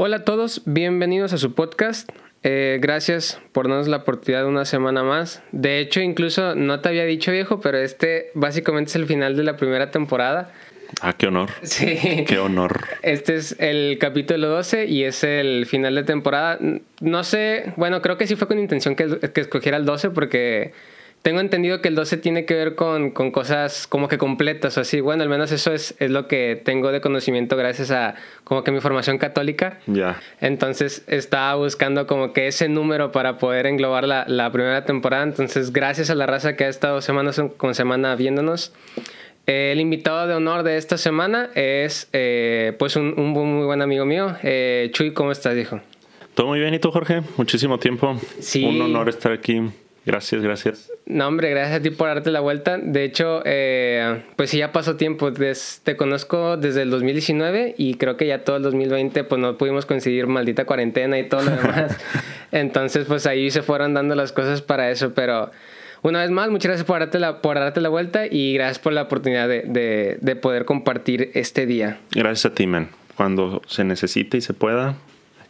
Hola a todos, bienvenidos a su podcast. Eh, gracias por darnos la oportunidad de una semana más. De hecho, incluso no te había dicho viejo, pero este básicamente es el final de la primera temporada. Ah, qué honor. Sí. Qué honor. Este es el capítulo 12 y es el final de temporada. No sé, bueno, creo que sí fue con intención que, que escogiera el 12 porque tengo entendido que el 12 tiene que ver con, con cosas como que completas o así. Bueno, al menos eso es, es, lo que tengo de conocimiento gracias a como que mi formación católica. Ya. Entonces estaba buscando como que ese número para poder englobar la, la, primera temporada. Entonces, gracias a la raza que ha estado semanas con semana viéndonos. Eh, el invitado de honor de esta semana es eh, pues un, un, muy buen amigo mío. Eh, Chuy, ¿cómo estás, hijo? Todo muy bien, ¿y tú, Jorge? Muchísimo tiempo. Sí. Un honor estar aquí. Gracias, gracias. No, hombre, gracias a ti por darte la vuelta. De hecho, eh, pues sí, ya pasó tiempo. Des, te conozco desde el 2019 y creo que ya todo el 2020 pues no pudimos coincidir, maldita cuarentena y todo lo demás. Entonces, pues ahí se fueron dando las cosas para eso. Pero una vez más, muchas gracias por darte la, por darte la vuelta y gracias por la oportunidad de, de, de poder compartir este día. Gracias a ti, man. Cuando se necesite y se pueda,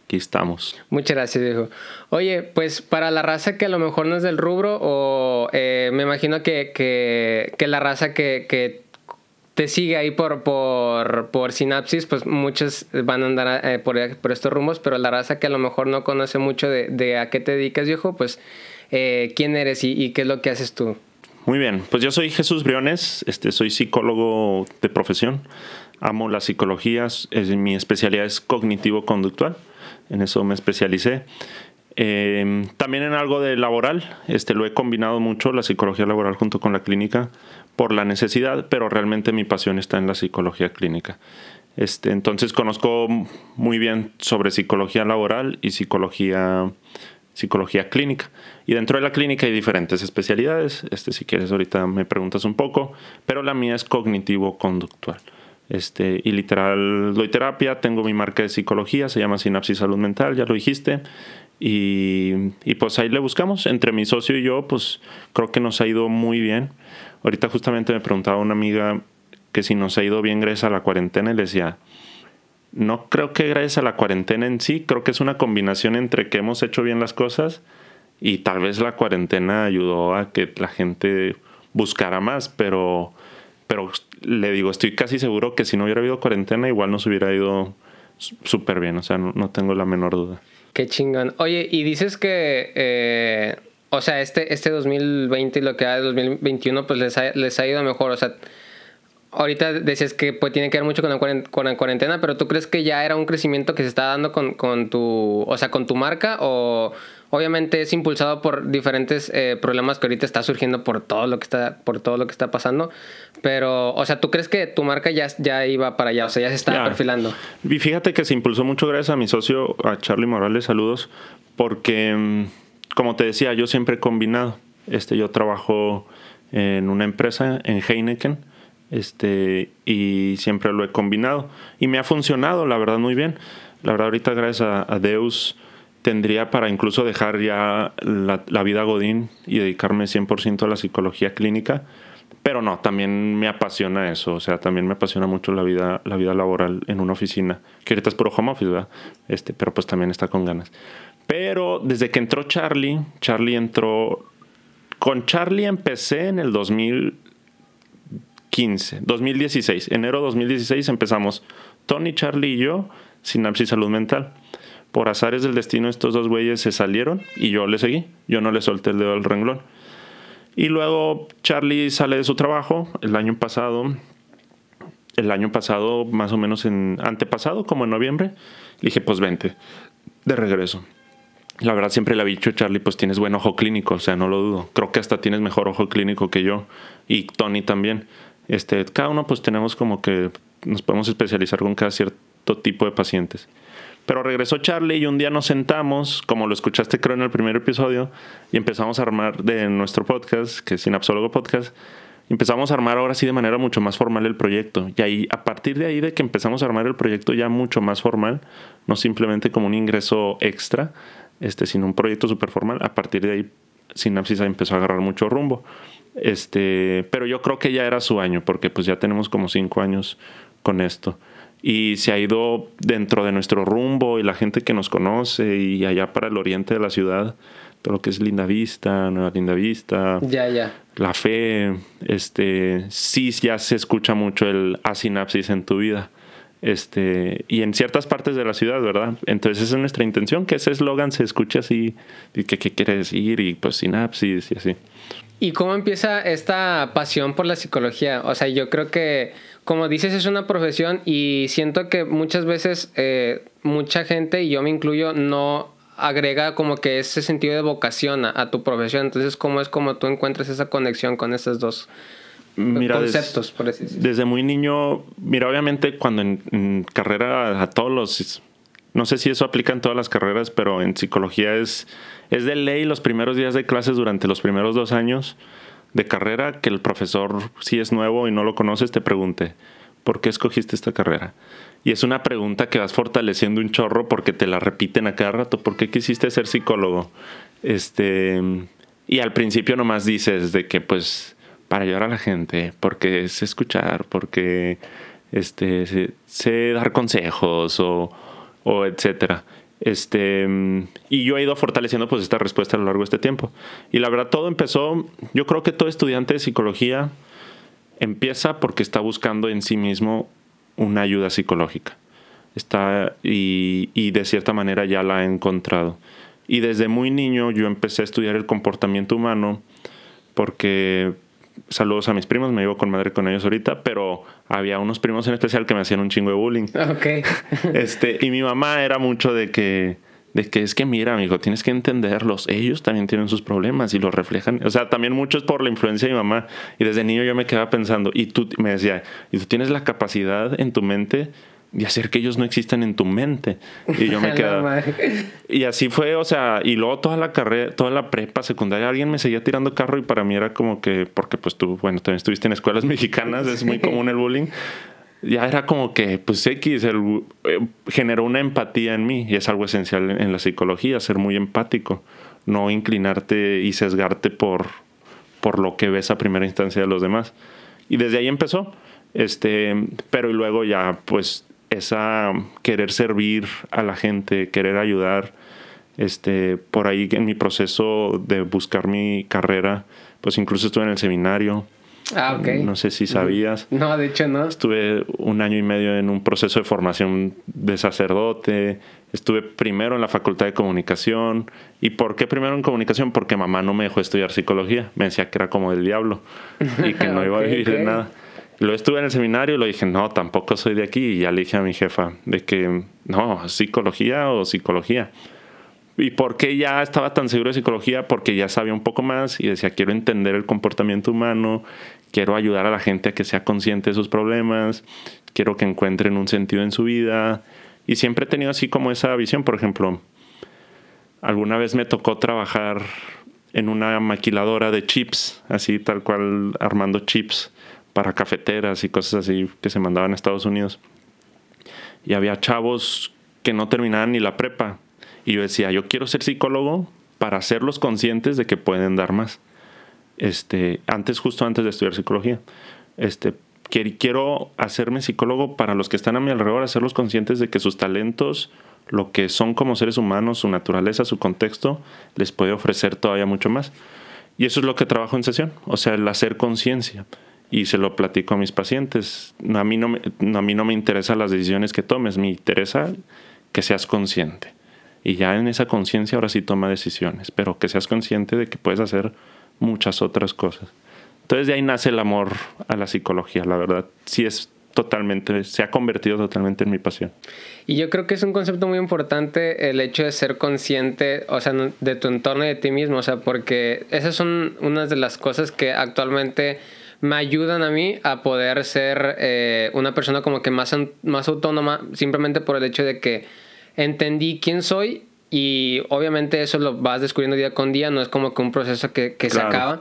aquí estamos. Muchas gracias, viejo. Oye, pues para la raza que a lo mejor no es del rubro, o eh, me imagino que, que, que, la raza que, que te sigue ahí por, por, por sinapsis, pues muchos van a andar eh, por, por, estos rumbos, pero la raza que a lo mejor no conoce mucho de, de a qué te dedicas, viejo, pues eh, quién eres y, y, qué es lo que haces tú. Muy bien, pues yo soy Jesús Briones, este, soy psicólogo de profesión, amo la psicología, es, mi especialidad es cognitivo-conductual en eso me especialicé. Eh, también en algo de laboral, este, lo he combinado mucho, la psicología laboral junto con la clínica, por la necesidad, pero realmente mi pasión está en la psicología clínica. Este, entonces conozco muy bien sobre psicología laboral y psicología, psicología clínica. Y dentro de la clínica hay diferentes especialidades. Este, si quieres, ahorita me preguntas un poco, pero la mía es cognitivo-conductual. Este, y literal doy terapia, tengo mi marca de psicología, se llama Sinapsis Salud Mental, ya lo dijiste. Y, y, pues ahí le buscamos. Entre mi socio y yo, pues creo que nos ha ido muy bien. Ahorita justamente me preguntaba una amiga que si nos ha ido bien gracias a la cuarentena y le decía, no creo que gracias a la cuarentena en sí, creo que es una combinación entre que hemos hecho bien las cosas y tal vez la cuarentena ayudó a que la gente buscara más, pero pero le digo, estoy casi seguro que si no hubiera habido cuarentena, igual nos hubiera ido súper bien, o sea, no, no, tengo la menor duda. Qué chingón. Oye, y dices que, eh, o sea, este, este 2020 y lo que ha de 2021, pues les ha, les ha ido mejor, o sea, ahorita decías que pues, tiene que ver mucho con la, cuarentena, pero ¿tú crees que ya era un crecimiento que se está dando con, con tu, o sea, con tu marca o obviamente es impulsado por diferentes eh, problemas que ahorita está surgiendo por todo lo que está por todo lo que está pasando pero o sea tú crees que tu marca ya, ya iba para allá o sea ya se está perfilando Y fíjate que se impulsó mucho gracias a mi socio, a Charlie Morales, saludos, porque, mm, como te decía, yo siempre he combinado. Este, yo trabajo en una empresa, en Heineken, este, y siempre lo he combinado. Y me ha funcionado, la verdad, muy bien. La verdad, ahorita, gracias a, a Deus, tendría para incluso dejar ya la, vida Godín y dedicarme 100% a la psicología clínica. Pero no, también me apasiona eso, o sea, también me apasiona mucho la vida, la vida laboral en una oficina, que ahorita es puro home office, ¿verdad? Este, pero pues también está con ganas. Pero desde que entró Charlie, Charlie entró, con Charlie empecé en el 2015, 2016, enero 2016 empezamos, Tony, Charlie y yo, Sinapsis Salud Mental. Por azares del destino estos dos güeyes se salieron y yo le seguí, yo no le solté el dedo al renglón. Y luego Charlie sale de su trabajo el año pasado, el año pasado, más o menos en antepasado, como en noviembre. Le dije, pues vente, de regreso. La verdad siempre le había dicho Charlie, pues tienes buen ojo clínico, o sea, no lo dudo. Creo que hasta tienes mejor ojo clínico que yo y Tony también. Este, cada uno pues tenemos como que nos podemos especializar con cada cierto tipo de pacientes. Pero regresó Charlie y un día nos sentamos, como lo escuchaste creo en el primer episodio, y empezamos a armar de nuestro podcast, que es Sinapsólogo Podcast, empezamos a armar ahora sí de manera mucho más formal el proyecto. Y ahí, a partir de ahí de que empezamos a armar el proyecto ya mucho más formal, no simplemente como un ingreso extra, este, sino un proyecto súper formal, a partir de ahí Sinapsis empezó a agarrar mucho rumbo. Este, pero yo creo que ya era su año, porque pues ya tenemos como cinco años con esto. Y se ha ido dentro de nuestro rumbo y la gente que nos conoce y allá para el oriente de la ciudad, todo lo que es Linda Vista, Nueva Linda Vista, ya, ya. La Fe, este, sí ya se escucha mucho el asinapsis en tu vida. Este, y en ciertas partes de la ciudad, ¿verdad? Entonces esa es nuestra intención, que ese eslogan se escuche así, y que qué quiere decir, y pues sinapsis y así. ¿Y cómo empieza esta pasión por la psicología? O sea, yo creo que, como dices, es una profesión y siento que muchas veces eh, mucha gente, y yo me incluyo, no agrega como que ese sentido de vocación a, tu profesión. Entonces, ¿cómo es como tú encuentras esa conexión con esos dos conceptos, por así decirlo? Desde muy niño, mira, obviamente cuando en, carrera a todos los... No sé si eso aplica en todas las carreras, pero en psicología es, es de ley los primeros días de clases durante los primeros dos años de carrera que el profesor, si es nuevo y no lo conoces, te pregunte, ¿por qué escogiste esta carrera? Y es una pregunta que vas fortaleciendo un chorro porque te la repiten a cada rato. ¿Por qué quisiste ser psicólogo? Este, y al principio nomás dices de que pues para ayudar a la gente, porque es escuchar, porque este, sé, dar consejos o, o etcétera. Este, y yo he ido fortaleciendo pues esta respuesta a lo largo de este tiempo. Y la verdad todo empezó, yo creo que todo estudiante de psicología empieza porque está buscando en sí mismo una ayuda psicológica. Está, y, y de cierta manera ya la he encontrado. Y desde muy niño yo empecé a estudiar el comportamiento humano porque saludos a mis primos, me llevo con madre con ellos ahorita, pero había unos primos en especial que me hacían un chingo de bullying. Ok. este, y mi mamá era mucho de que, de que es que mira, amigo, tienes que entenderlos. Ellos también tienen sus problemas y los reflejan. O sea, también mucho es por la influencia de mi mamá. Y desde niño yo me quedaba pensando, y tú me decía, y tú tienes la capacidad en tu mente de hacer que ellos no existan en tu mente. Y yo me quedaba. y así fue, o sea, y luego toda la carrera, toda la prepa, secundaria, alguien me seguía tirando carro y para mí era como que, porque pues tú, bueno, también estuviste en escuelas mexicanas, es muy común el bullying ya era como que, pues X, el, eh, generó una empatía en mí y es algo esencial en, la psicología, ser muy empático, no inclinarte y sesgarte por, por lo que ves a primera instancia de los demás. Y desde ahí empezó, este, pero y luego ya, pues, esa querer servir a la gente, querer ayudar, este, por ahí en mi proceso de buscar mi carrera, pues incluso estuve en el seminario, Ah, ok. No sé si sabías. No, de hecho no. Estuve un año y medio en un proceso de formación de sacerdote. Estuve primero en la Facultad de Comunicación. ¿Y por qué primero en comunicación? Porque mamá no me dejó estudiar psicología. Me decía que era como del diablo y que no iba a vivir de nada. Lo estuve en el seminario y lo dije, no, tampoco soy de aquí. Y ya le dije a mi jefa de que, no, psicología o psicología. ¿Y por qué ya estaba tan seguro de psicología? Porque ya sabía un poco más y decía, quiero entender el comportamiento humano, quiero ayudar a la gente a que sea consciente de sus problemas, quiero que encuentren un sentido en su vida. Y siempre he tenido así como esa visión. Por ejemplo, alguna vez me tocó trabajar en una maquiladora de chips, así tal cual armando chips para cafeteras y cosas así que se mandaban a Estados Unidos. Y había chavos que no terminaban ni la prepa y yo decía, yo quiero ser psicólogo para hacerlos conscientes de que pueden dar más. Este, antes, justo antes de estudiar psicología. Este, quiero hacerme psicólogo para los que están a mi alrededor, hacerlos conscientes de que sus talentos, lo que son como seres humanos, su naturaleza, su contexto, les puede ofrecer todavía mucho más. Y eso es lo que trabajo en sesión, o sea, el hacer conciencia. Y se lo platico a mis pacientes. A mí, no a mí no me interesan las decisiones que tomes, me interesa que seas consciente. Y ya en esa conciencia ahora sí toma decisiones, pero que seas consciente de que puedes hacer muchas otras cosas. Entonces de ahí nace el amor a la psicología, la verdad. Sí es totalmente, se ha convertido totalmente en mi pasión. Y yo creo que es un concepto muy importante el hecho de ser consciente, o sea, de tu entorno y de ti mismo, o sea, porque esas son unas de las cosas que actualmente me ayudan a mí a poder ser eh, una persona como que más, más autónoma, simplemente por el hecho de que entendí quién soy y obviamente eso lo vas descubriendo día con día, no es como que un proceso que, se acaba.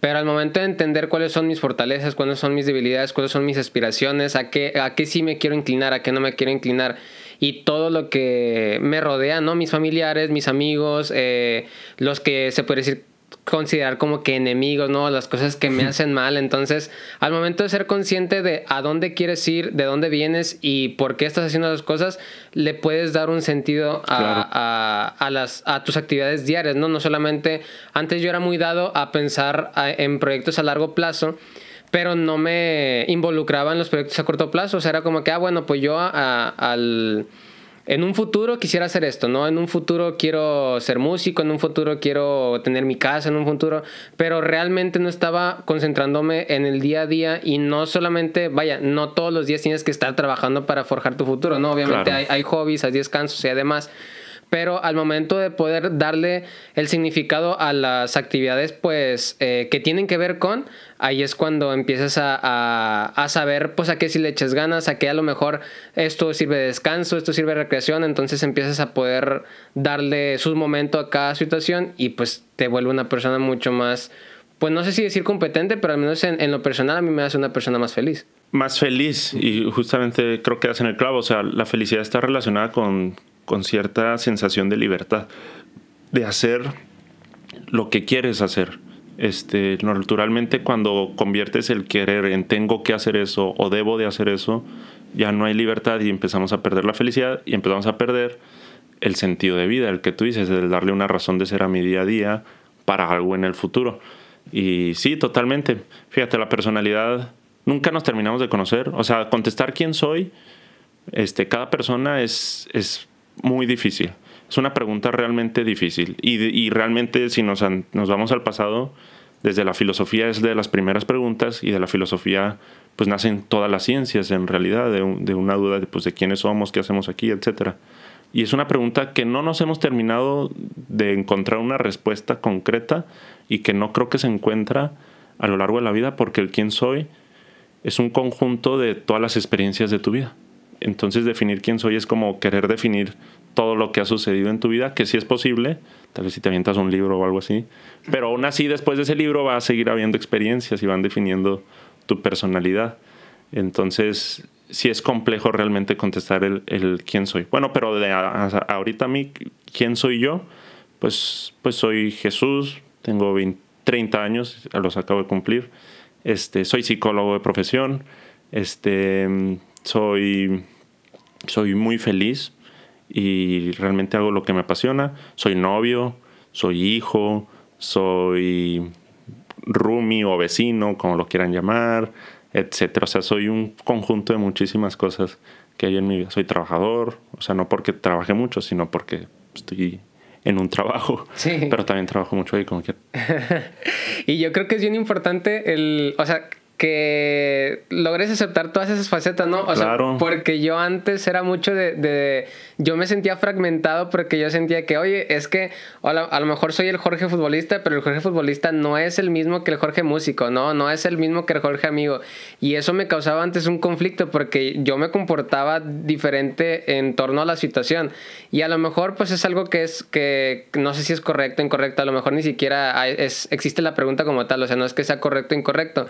Pero al momento de entender cuáles son mis fortalezas, cuáles son mis debilidades, cuáles son mis aspiraciones, a qué, a qué sí me quiero inclinar, a qué no me quiero inclinar, y todo lo que me rodea, ¿no? Mis familiares, mis amigos, eh, los que se puede decir considerar como que enemigos, ¿no? Las cosas que me hacen mal. Entonces, al momento de ser consciente de a dónde quieres ir, de dónde vienes y por qué estás haciendo las cosas, le puedes dar un sentido a, a, las, a tus actividades diarias, ¿no? No solamente, antes yo era muy dado a pensar en proyectos a largo plazo pero no me involucraba en los proyectos a corto plazo. O sea, era como que, ah, bueno, pues yo al en un futuro quisiera hacer esto, ¿no? En un futuro quiero ser músico, en un futuro quiero tener mi casa, en un futuro, pero realmente no estaba concentrándome en el día a día y no solamente, vaya, no todos los días tienes que estar trabajando para forjar tu futuro, ¿no? Obviamente hay, hay hobbies, hay descansos y además pero al momento de poder darle el significado a las actividades pues eh, que tienen que ver con, ahí es cuando empiezas a, a, saber pues a qué si le echas ganas, a qué a lo mejor esto sirve de descanso, esto sirve de recreación, entonces empiezas a poder darle su momento a cada situación y pues te vuelve una persona mucho más, pues no sé si decir competente, pero al menos en, en lo personal a mí me hace una persona más feliz. Más feliz y justamente creo que das en el clavo, o sea, la felicidad está relacionada con con cierta sensación de libertad, de hacer lo que quieres hacer. Este, naturalmente cuando conviertes el querer en tengo que hacer eso o debo de hacer eso, ya no hay libertad y empezamos a perder la felicidad y empezamos a perder el sentido de vida, el que tú dices, el darle una razón de ser a mi día a día para algo en el futuro. Y sí, totalmente. Fíjate, la personalidad nunca nos terminamos de conocer. O sea, contestar quién soy, este, cada persona es, es muy difícil. Es una pregunta realmente difícil. Y, realmente si nos, nos vamos al pasado, desde la filosofía es de las primeras preguntas y de la filosofía pues nacen todas las ciencias en realidad, de, de una duda de, pues, de quiénes somos, qué hacemos aquí, etc. Y es una pregunta que no nos hemos terminado de encontrar una respuesta concreta y que no creo que se encuentra a lo largo de la vida porque el quién soy es un conjunto de todas las experiencias de tu vida. Entonces definir quién soy es como querer definir todo lo que ha sucedido en tu vida, que sí es posible, tal vez si te avientas un libro o algo así, pero aún así después de ese libro va a seguir habiendo experiencias y van definiendo tu personalidad. Entonces sí es complejo realmente contestar el, quién soy. Bueno, pero de ahorita a mí, ¿quién soy yo? Pues, pues soy Jesús, tengo 30 años, los acabo de cumplir. Este, soy psicólogo de profesión, este, soy, soy muy feliz y realmente hago lo que me apasiona. Soy novio, soy hijo, soy roomie o vecino, como lo quieran llamar, etcétera. O sea, soy un conjunto de muchísimas cosas que hay en mi vida. Soy trabajador, o sea, no porque trabaje mucho, sino porque estoy en un trabajo. Sí. Pero también trabajo mucho ahí como quiera. y yo creo que es bien importante el, o sea, que logres aceptar todas esas facetas, ¿no? O sea, porque yo antes era mucho de, Yo me sentía fragmentado porque yo sentía que, oye, es que a lo, mejor soy el Jorge futbolista, pero el Jorge futbolista no es el mismo que el Jorge músico, ¿no? No es el mismo que el Jorge amigo. Y eso me causaba antes un conflicto porque yo me comportaba diferente en torno a la situación. Y a lo mejor, pues es algo que es que no sé si es correcto o incorrecto, a lo mejor ni siquiera es, existe la pregunta como tal, o sea, no es que sea correcto o incorrecto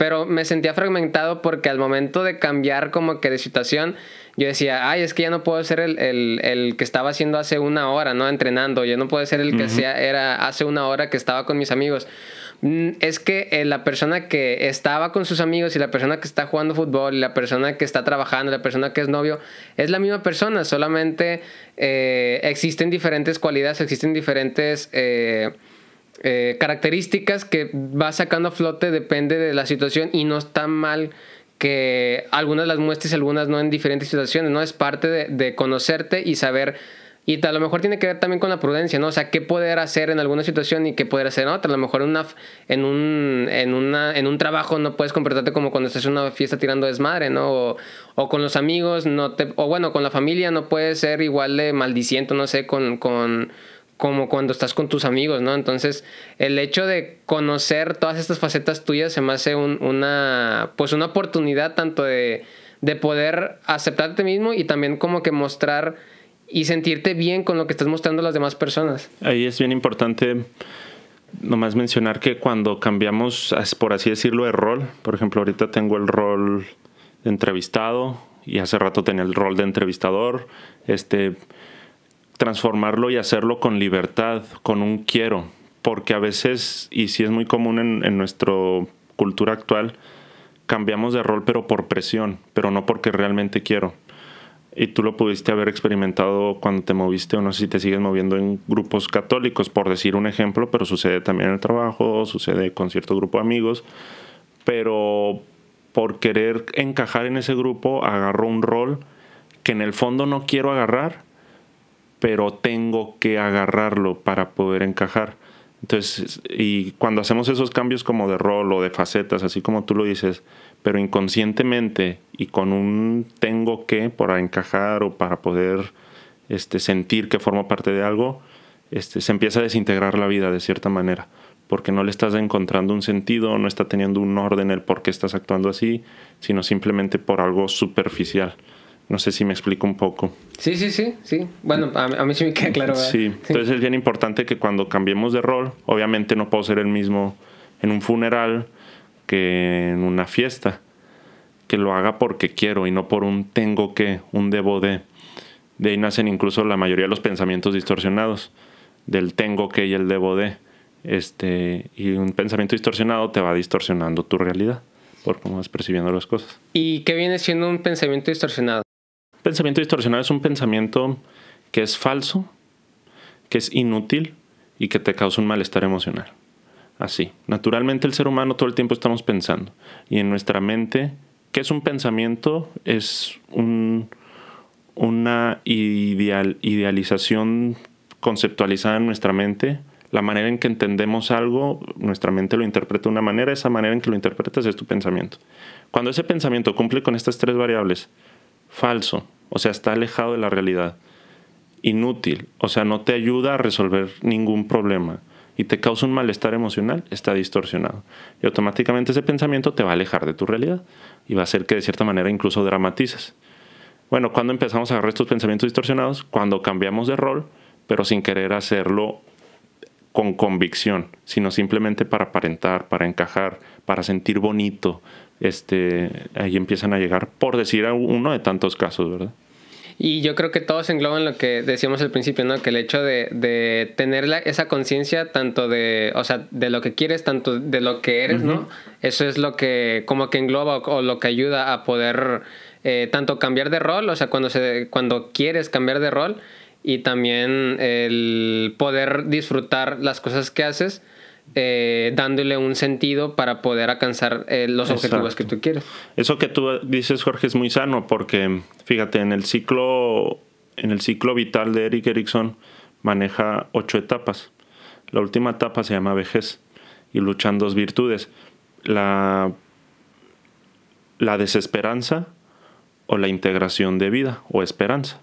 pero me sentía fragmentado porque al momento de cambiar como que de situación, yo decía, ay, es que ya no puedo ser el, el, el que estaba haciendo hace una hora, ¿no? Entrenando, ya no puedo ser el que sea, era hace una hora que estaba con mis amigos. Mm, es que eh, la persona que estaba con sus amigos y la persona que está jugando fútbol y la persona que está trabajando, la persona que es novio, es la misma persona, solamente eh, existen diferentes cualidades, existen diferentes... Eh, eh, características que va sacando a flote depende de la situación y no está mal que algunas las muestres y algunas no en diferentes situaciones, ¿no? Es parte de, conocerte y saber y a lo mejor tiene que ver también con la prudencia, ¿no? O sea, qué poder hacer en alguna situación y qué poder hacer en otra. A lo mejor en, una, en, un, en, una, en un trabajo no puedes comportarte como cuando estás en una fiesta tirando desmadre, ¿no? O, con los amigos, no te, o bueno, con la familia no puedes ser igual de maldiciento, no sé, con, con, como cuando estás con tus amigos, ¿no? Entonces, el hecho de conocer todas estas facetas tuyas se me hace una, pues una oportunidad tanto de, de poder aceptarte mismo y también como que mostrar y sentirte bien con lo que estás mostrando a las demás personas. Ahí es bien importante nomás mencionar que cuando cambiamos, por así decirlo, de rol, por ejemplo, ahorita tengo el rol de entrevistado y hace rato tenía el rol de entrevistador, este transformarlo y hacerlo con libertad, con un quiero. porque a veces, y sí es muy común en, nuestra cultura actual, cambiamos de rol pero por presión, pero no porque realmente quiero. Y tú lo pudiste haber experimentado cuando te moviste o no sé si te sigues moviendo en grupos católicos, por decir un ejemplo, pero sucede también en el trabajo, sucede con cierto grupo de amigos, pero por querer encajar en ese grupo agarro un rol que en el fondo no quiero agarrar, pero tengo que agarrarlo para poder encajar. Entonces, y cuando hacemos esos cambios como de rol o de facetas, así como tú lo dices, pero inconscientemente y con un tengo que para encajar o para poder este, sentir que formo parte de algo, este, se empieza a desintegrar la vida de cierta manera, porque no le estás encontrando un sentido, no está teniendo un orden el por qué estás actuando así, sino simplemente por algo superficial. No sé si me explico un poco. Sí, sí, sí, sí. Bueno, a, mí sí me queda claro. Sí, entonces es bien importante que cuando cambiemos de rol, obviamente no puedo ser el mismo en un funeral que en una fiesta. Que lo haga porque quiero y no por un tengo que, un debo de. De ahí nacen incluso la mayoría de los pensamientos distorsionados, del tengo que y el debo de. Este, y un pensamiento distorsionado te va distorsionando tu realidad por cómo vas percibiendo las cosas. ¿Y qué viene siendo un pensamiento distorsionado? Pensamiento distorsionado es un pensamiento que es falso, que es inútil y que te causa un malestar emocional. Así. Naturalmente el ser humano todo el tiempo estamos pensando. Y en nuestra mente, ¿qué es un pensamiento? Es una ideal, idealización conceptualizada en nuestra mente. La manera en que entendemos algo, nuestra mente lo interpreta de una manera, esa manera en que lo interpretas es tu pensamiento. Cuando ese pensamiento cumple con estas tres variables, falso, o sea, está alejado de la realidad, inútil, o sea, no te ayuda a resolver ningún problema y te causa un malestar emocional, está distorsionado. Y automáticamente ese pensamiento te va a alejar de tu realidad y va a hacer que de cierta manera incluso dramatices. Bueno, cuando empezamos a agarrar estos pensamientos distorsionados? Cuando cambiamos de rol, pero sin querer hacerlo con convicción, sino simplemente para aparentar, para encajar, para sentir bonito, este, ahí empiezan a llegar, por decir uno de tantos casos, ¿verdad? Y yo creo que todos engloban lo que decíamos al principio, ¿no? Que el hecho de, de tener esa conciencia tanto de, o sea, de lo que quieres, tanto de lo que eres, ¿no? Eso es lo que como que engloba o, lo que ayuda a poder eh, tanto cambiar de rol, o sea, cuando, se, cuando quieres cambiar de rol y también el poder disfrutar las cosas que haces eh, dándole un sentido para poder alcanzar eh, los objetivos que tú quieres. Eso que tú dices, Jorge, es muy sano porque, fíjate, en el ciclo, en el ciclo vital de Eric Erickson maneja ocho etapas. La última etapa se llama vejez y luchan dos virtudes. La, la desesperanza o la integración de vida o esperanza.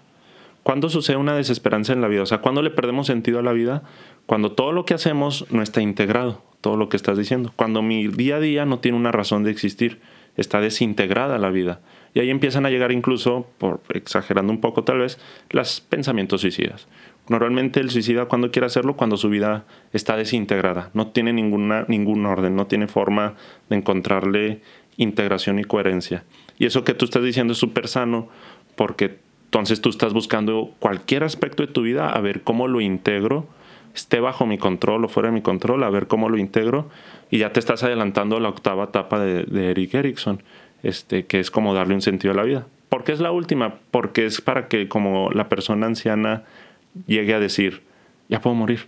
¿Cuándo sucede una desesperanza en la vida? O sea, ¿cuándo le perdemos sentido a la vida? Cuando todo lo que hacemos no está integrado, todo lo que estás diciendo. Cuando mi día a día no tiene una razón de existir, está desintegrada la vida. Y ahí empiezan a llegar incluso, por exagerando un poco tal vez, los pensamientos suicidas. Normalmente el suicida cuando quiere hacerlo, cuando su vida está desintegrada, no tiene ninguna, ningún orden, no tiene forma de encontrarle integración y coherencia. Y eso que tú estás diciendo es súper sano porque entonces tú estás buscando cualquier aspecto de tu vida a ver cómo lo integro, esté bajo mi control o fuera de mi control, a ver cómo lo integro y ya te estás adelantando a la octava etapa de, Eric Erickson, este, que es como darle un sentido a la vida. ¿Por qué es la última? Porque es para que como la persona anciana llegue a decir, ya puedo morir,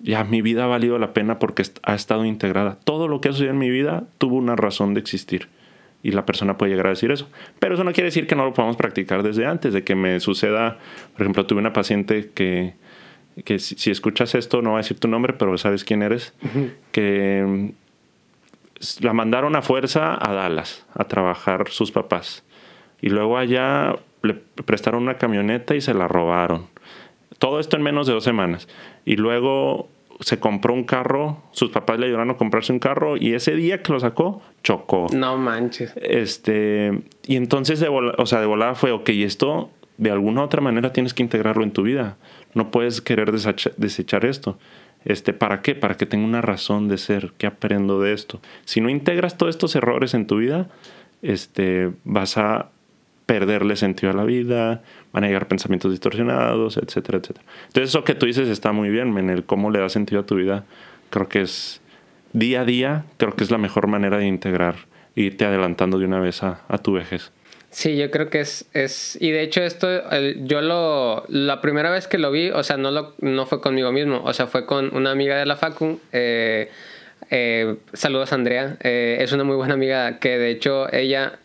ya mi vida ha valido la pena porque ha estado integrada. Todo lo que ha sucedido en mi vida tuvo una razón de existir y la persona puede llegar a decir eso. Pero eso no quiere decir que no lo podamos practicar desde antes, de que me suceda, por ejemplo, tuve una paciente que, que si, escuchas esto, no va a decir tu nombre, pero sabes quién eres, que mm, la mandaron a fuerza a Dallas a trabajar sus papás. Y luego allá le prestaron una camioneta y se la robaron. Todo esto en menos de dos semanas. Y luego se compró un carro, sus papás le ayudaron a comprarse un carro y ese día que lo sacó, chocó. No manches. Este, y entonces, de o sea, de volada fue, ok, esto de alguna otra manera tienes que integrarlo en tu vida. No puedes querer desechar esto. Este, ¿Para qué? Para que tenga una razón de ser. ¿Qué aprendo de esto? Si no integras todos estos errores en tu vida, este, vas a perderle sentido a la vida, van a llegar pensamientos distorsionados, etcétera, etcétera. Entonces eso que tú dices está muy bien, en el cómo le da sentido a tu vida, creo que es día a día, creo que es la mejor manera de integrar, irte adelantando de una vez a, a tu vejez. Sí, yo creo que es, es y de hecho esto, yo lo, la primera vez que lo vi, o sea, no, lo, no fue conmigo mismo, o sea, fue con una amiga de la Facu, eh, eh, saludos Andrea, eh, es una muy buena amiga que de hecho ella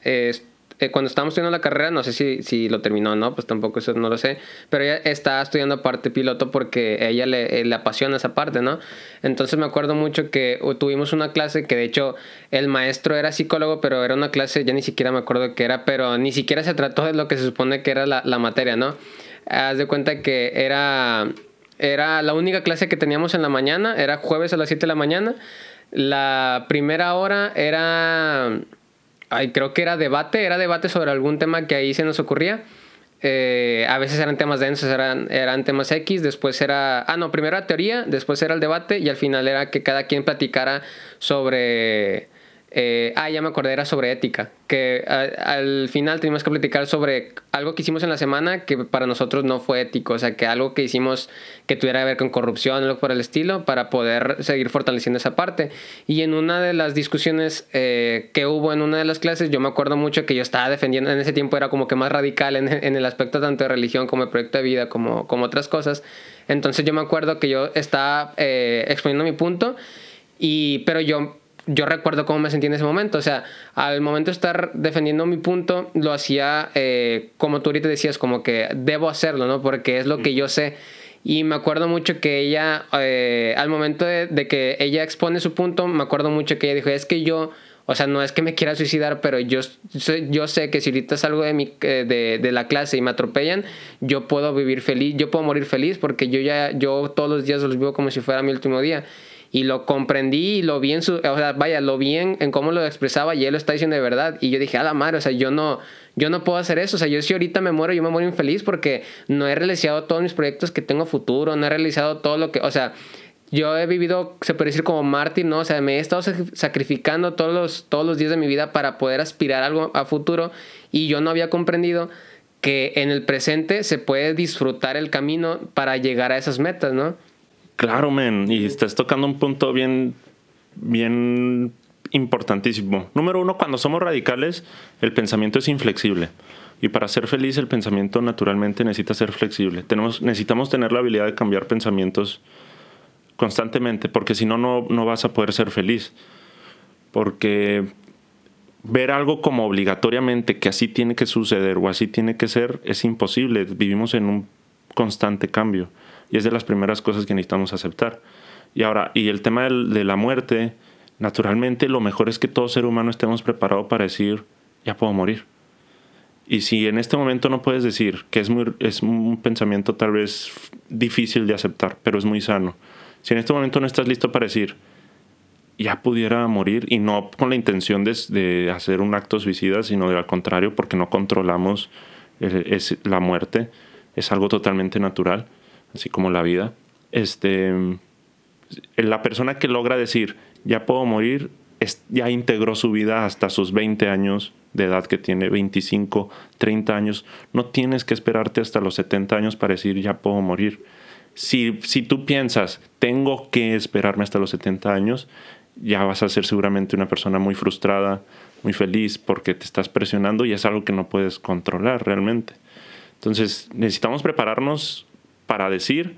eh, cuando estábamos estudiando la carrera, no sé si, si lo terminó o no, pues tampoco eso no lo sé, pero ella está estudiando aparte piloto porque ella le, le, apasiona esa parte, ¿no? Entonces me acuerdo mucho que tuvimos una clase que de hecho el maestro era psicólogo, pero era una clase, ya ni siquiera me acuerdo qué era, pero ni siquiera se trató de lo que se supone que era la, la materia, ¿no? Haz de cuenta que era, era la única clase que teníamos en la mañana, era jueves a las 7 de la mañana. La primera hora era Ay, creo que era debate, era debate sobre algún tema que ahí se nos ocurría. Eh, a veces eran temas densos, eran, eran temas X, después era, ah, no, primero era teoría, después era el debate y al final era que cada quien platicara sobre eh, ah, ya me acordé, era sobre ética. Que al final teníamos que platicar sobre algo que hicimos en la semana que para nosotros no fue ético. O sea, que algo que hicimos que tuviera que ver con corrupción algo por el estilo, para poder seguir fortaleciendo esa parte. Y en una de las discusiones eh, que hubo en una de las clases, yo me acuerdo mucho que yo estaba defendiendo, en ese tiempo era como que más radical en, en el aspecto tanto de religión como de proyecto de vida, como, como otras cosas. Entonces yo me acuerdo que yo estaba eh, exponiendo mi punto, y, pero yo yo recuerdo cómo me sentí en ese momento. O sea, al momento de estar defendiendo mi punto, lo hacía eh, como tú ahorita decías, como que debo hacerlo, ¿no? Porque es lo que yo sé. Y me acuerdo mucho que ella, eh, al momento de, que ella expone su punto, me acuerdo mucho que ella dijo, es que yo, o sea, no es que me quiera suicidar, pero yo, yo sé que si ahorita salgo de, mi, eh, de, de, la clase y me atropellan, yo puedo vivir feliz, yo puedo morir feliz porque yo ya, yo todos los días los vivo como si fuera mi último día y lo comprendí y lo vi en su, o sea, vaya, lo vi en, cómo lo expresaba y él lo está diciendo de verdad. Y yo dije, a la madre, o sea, yo no, yo no puedo hacer eso. O sea, yo si ahorita me muero, yo me muero infeliz porque no he realizado todos mis proyectos que tengo futuro, no he realizado todo lo que, o sea, yo he vivido, se puede decir como mártir, ¿no? O sea, me he estado sacrificando todos los, todos los días de mi vida para poder aspirar a algo a futuro y yo no había comprendido que en el presente se puede disfrutar el camino para llegar a esas metas, ¿no? Claro, men. Y estás tocando un punto bien, bien importantísimo. Número uno, cuando somos radicales, el pensamiento es inflexible. Y para ser feliz, el pensamiento naturalmente necesita ser flexible. Tenemos, necesitamos tener la habilidad de cambiar pensamientos constantemente, porque si no, no vas a poder ser feliz. Porque ver algo como obligatoriamente que así tiene que suceder o así tiene que ser es imposible. Vivimos en un constante cambio. Y es de las primeras cosas que necesitamos aceptar. Y ahora, y el tema de la muerte, naturalmente lo mejor es que todo ser humano estemos preparado para decir, ya puedo morir. Y si en este momento no puedes decir, que es, muy, es un pensamiento tal vez difícil de aceptar, pero es muy sano. Si en este momento no estás listo para decir, ya pudiera morir, y no con la intención de, de hacer un acto suicida, sino de al contrario, porque no controlamos es, la muerte, es algo totalmente natural así como la vida, este, la persona que logra decir, ya puedo morir, ya integró su vida hasta sus 20 años de edad que tiene, 25, 30 años. No tienes que esperarte hasta los 70 años para decir, ya puedo morir. Si, si tú piensas, tengo que esperarme hasta los 70 años, ya vas a ser seguramente una persona muy frustrada, muy feliz, porque te estás presionando y es algo que no puedes controlar realmente. Entonces necesitamos prepararnos para decir,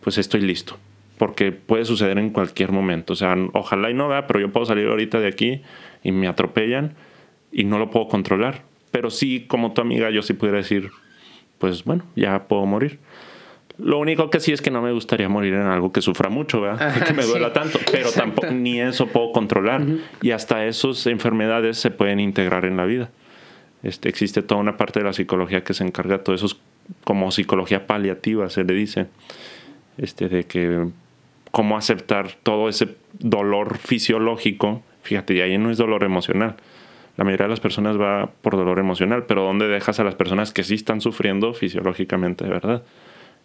pues estoy listo. Porque puede suceder en cualquier momento. O sea, ojalá y no vea, pero yo puedo salir ahorita de aquí y me atropellan y no lo puedo controlar. Pero sí, como tu amiga, yo sí pudiera decir, pues bueno, ya puedo morir. Lo único que sí es que no me gustaría morir en algo que sufra mucho, ¿verdad? que me duela tanto. Pero tampoco ni eso puedo controlar. Y hasta esas enfermedades se pueden integrar en la vida. Este, existe toda una parte de la psicología que se encarga de todos esos como psicología paliativa se le dice, este, de que cómo aceptar todo ese dolor fisiológico, fíjate, y ahí no es dolor emocional. La mayoría de las personas va por dolor emocional, pero ¿dónde dejas a las personas que sí están sufriendo fisiológicamente, verdad?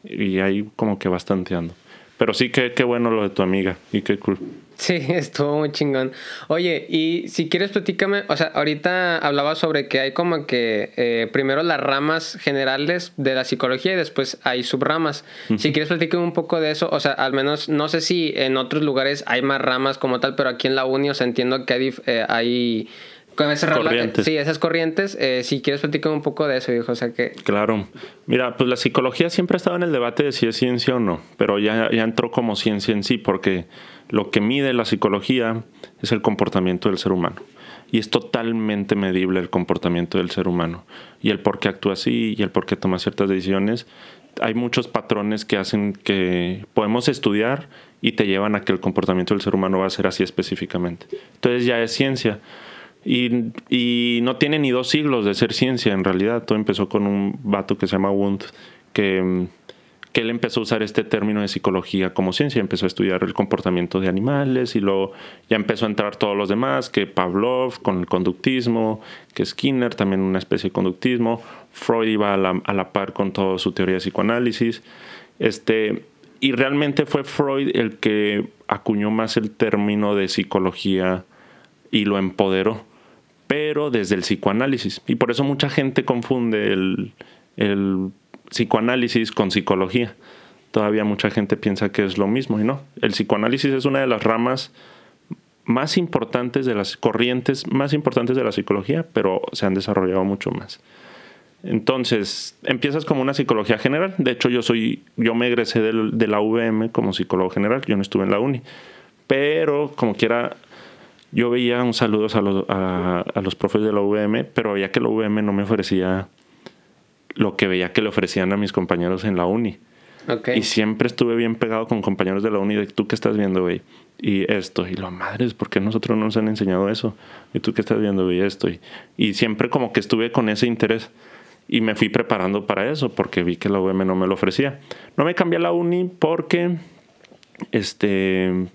Y ahí como que bastanteando. Pero sí, que qué bueno lo de tu amiga y qué cool. Sí, estuvo muy chingón. Oye, y si quieres platícame, o sea, ahorita hablaba sobre que hay como que eh, primero las ramas generales de la psicología y después hay subramas. Si quieres platícame un poco de eso, o sea, al menos no sé si en otros lugares hay más ramas como tal, pero aquí en la uni, o sea, entiendo que hay, eh, hay con esas corrientes. Sí, esas corrientes. Eh, si quieres platicar un poco de eso, hijo. O sea que. Claro. Mira, pues la psicología siempre ha estado en el debate de si es ciencia o no, pero ya, ya entró como ciencia en sí, porque lo que mide la psicología es el comportamiento del ser humano. Y es totalmente medible el comportamiento del ser humano. Y el por qué actúa así y el por qué toma ciertas decisiones. Hay muchos patrones que hacen que podemos estudiar y te llevan a que el comportamiento del ser humano va a ser así específicamente. Entonces ya es ciencia. Y, no tiene ni dos siglos de ser ciencia en realidad. Todo empezó con un vato que se llama Wundt, que, que él empezó a usar este término de psicología como ciencia. Empezó a estudiar el comportamiento de animales y luego ya empezó a entrar todos los demás, que Pavlov con el conductismo, que Skinner también una especie de conductismo. Freud iba a la, a la par con toda su teoría de psicoanálisis. Este, y realmente fue Freud el que acuñó más el término de psicología y lo empoderó pero desde el psicoanálisis. Y por eso mucha gente confunde el, psicoanálisis con psicología. Todavía mucha gente piensa que es lo mismo y no. El psicoanálisis es una de las ramas más importantes de las corrientes más importantes de la psicología, pero se han desarrollado mucho más. Entonces, empiezas como una psicología general. De hecho, yo soy, yo me egresé de la UVM como psicólogo general, yo no estuve en la uni. Pero, como quiera, yo veía un saludo a los, a, los profes de la UVM, pero veía que la UVM no me ofrecía lo que veía que le ofrecían a mis compañeros en la uni. Y siempre estuve bien pegado con compañeros de la uni de tú qué estás viendo, güey. Y esto, y lo madres, ¿por qué nosotros no nos han enseñado eso? Y tú qué estás viendo, güey, esto. Y, y siempre como que estuve con ese interés. Y me fui preparando para eso, porque vi que la UVM no me lo ofrecía. No me cambié a la uni porque, este,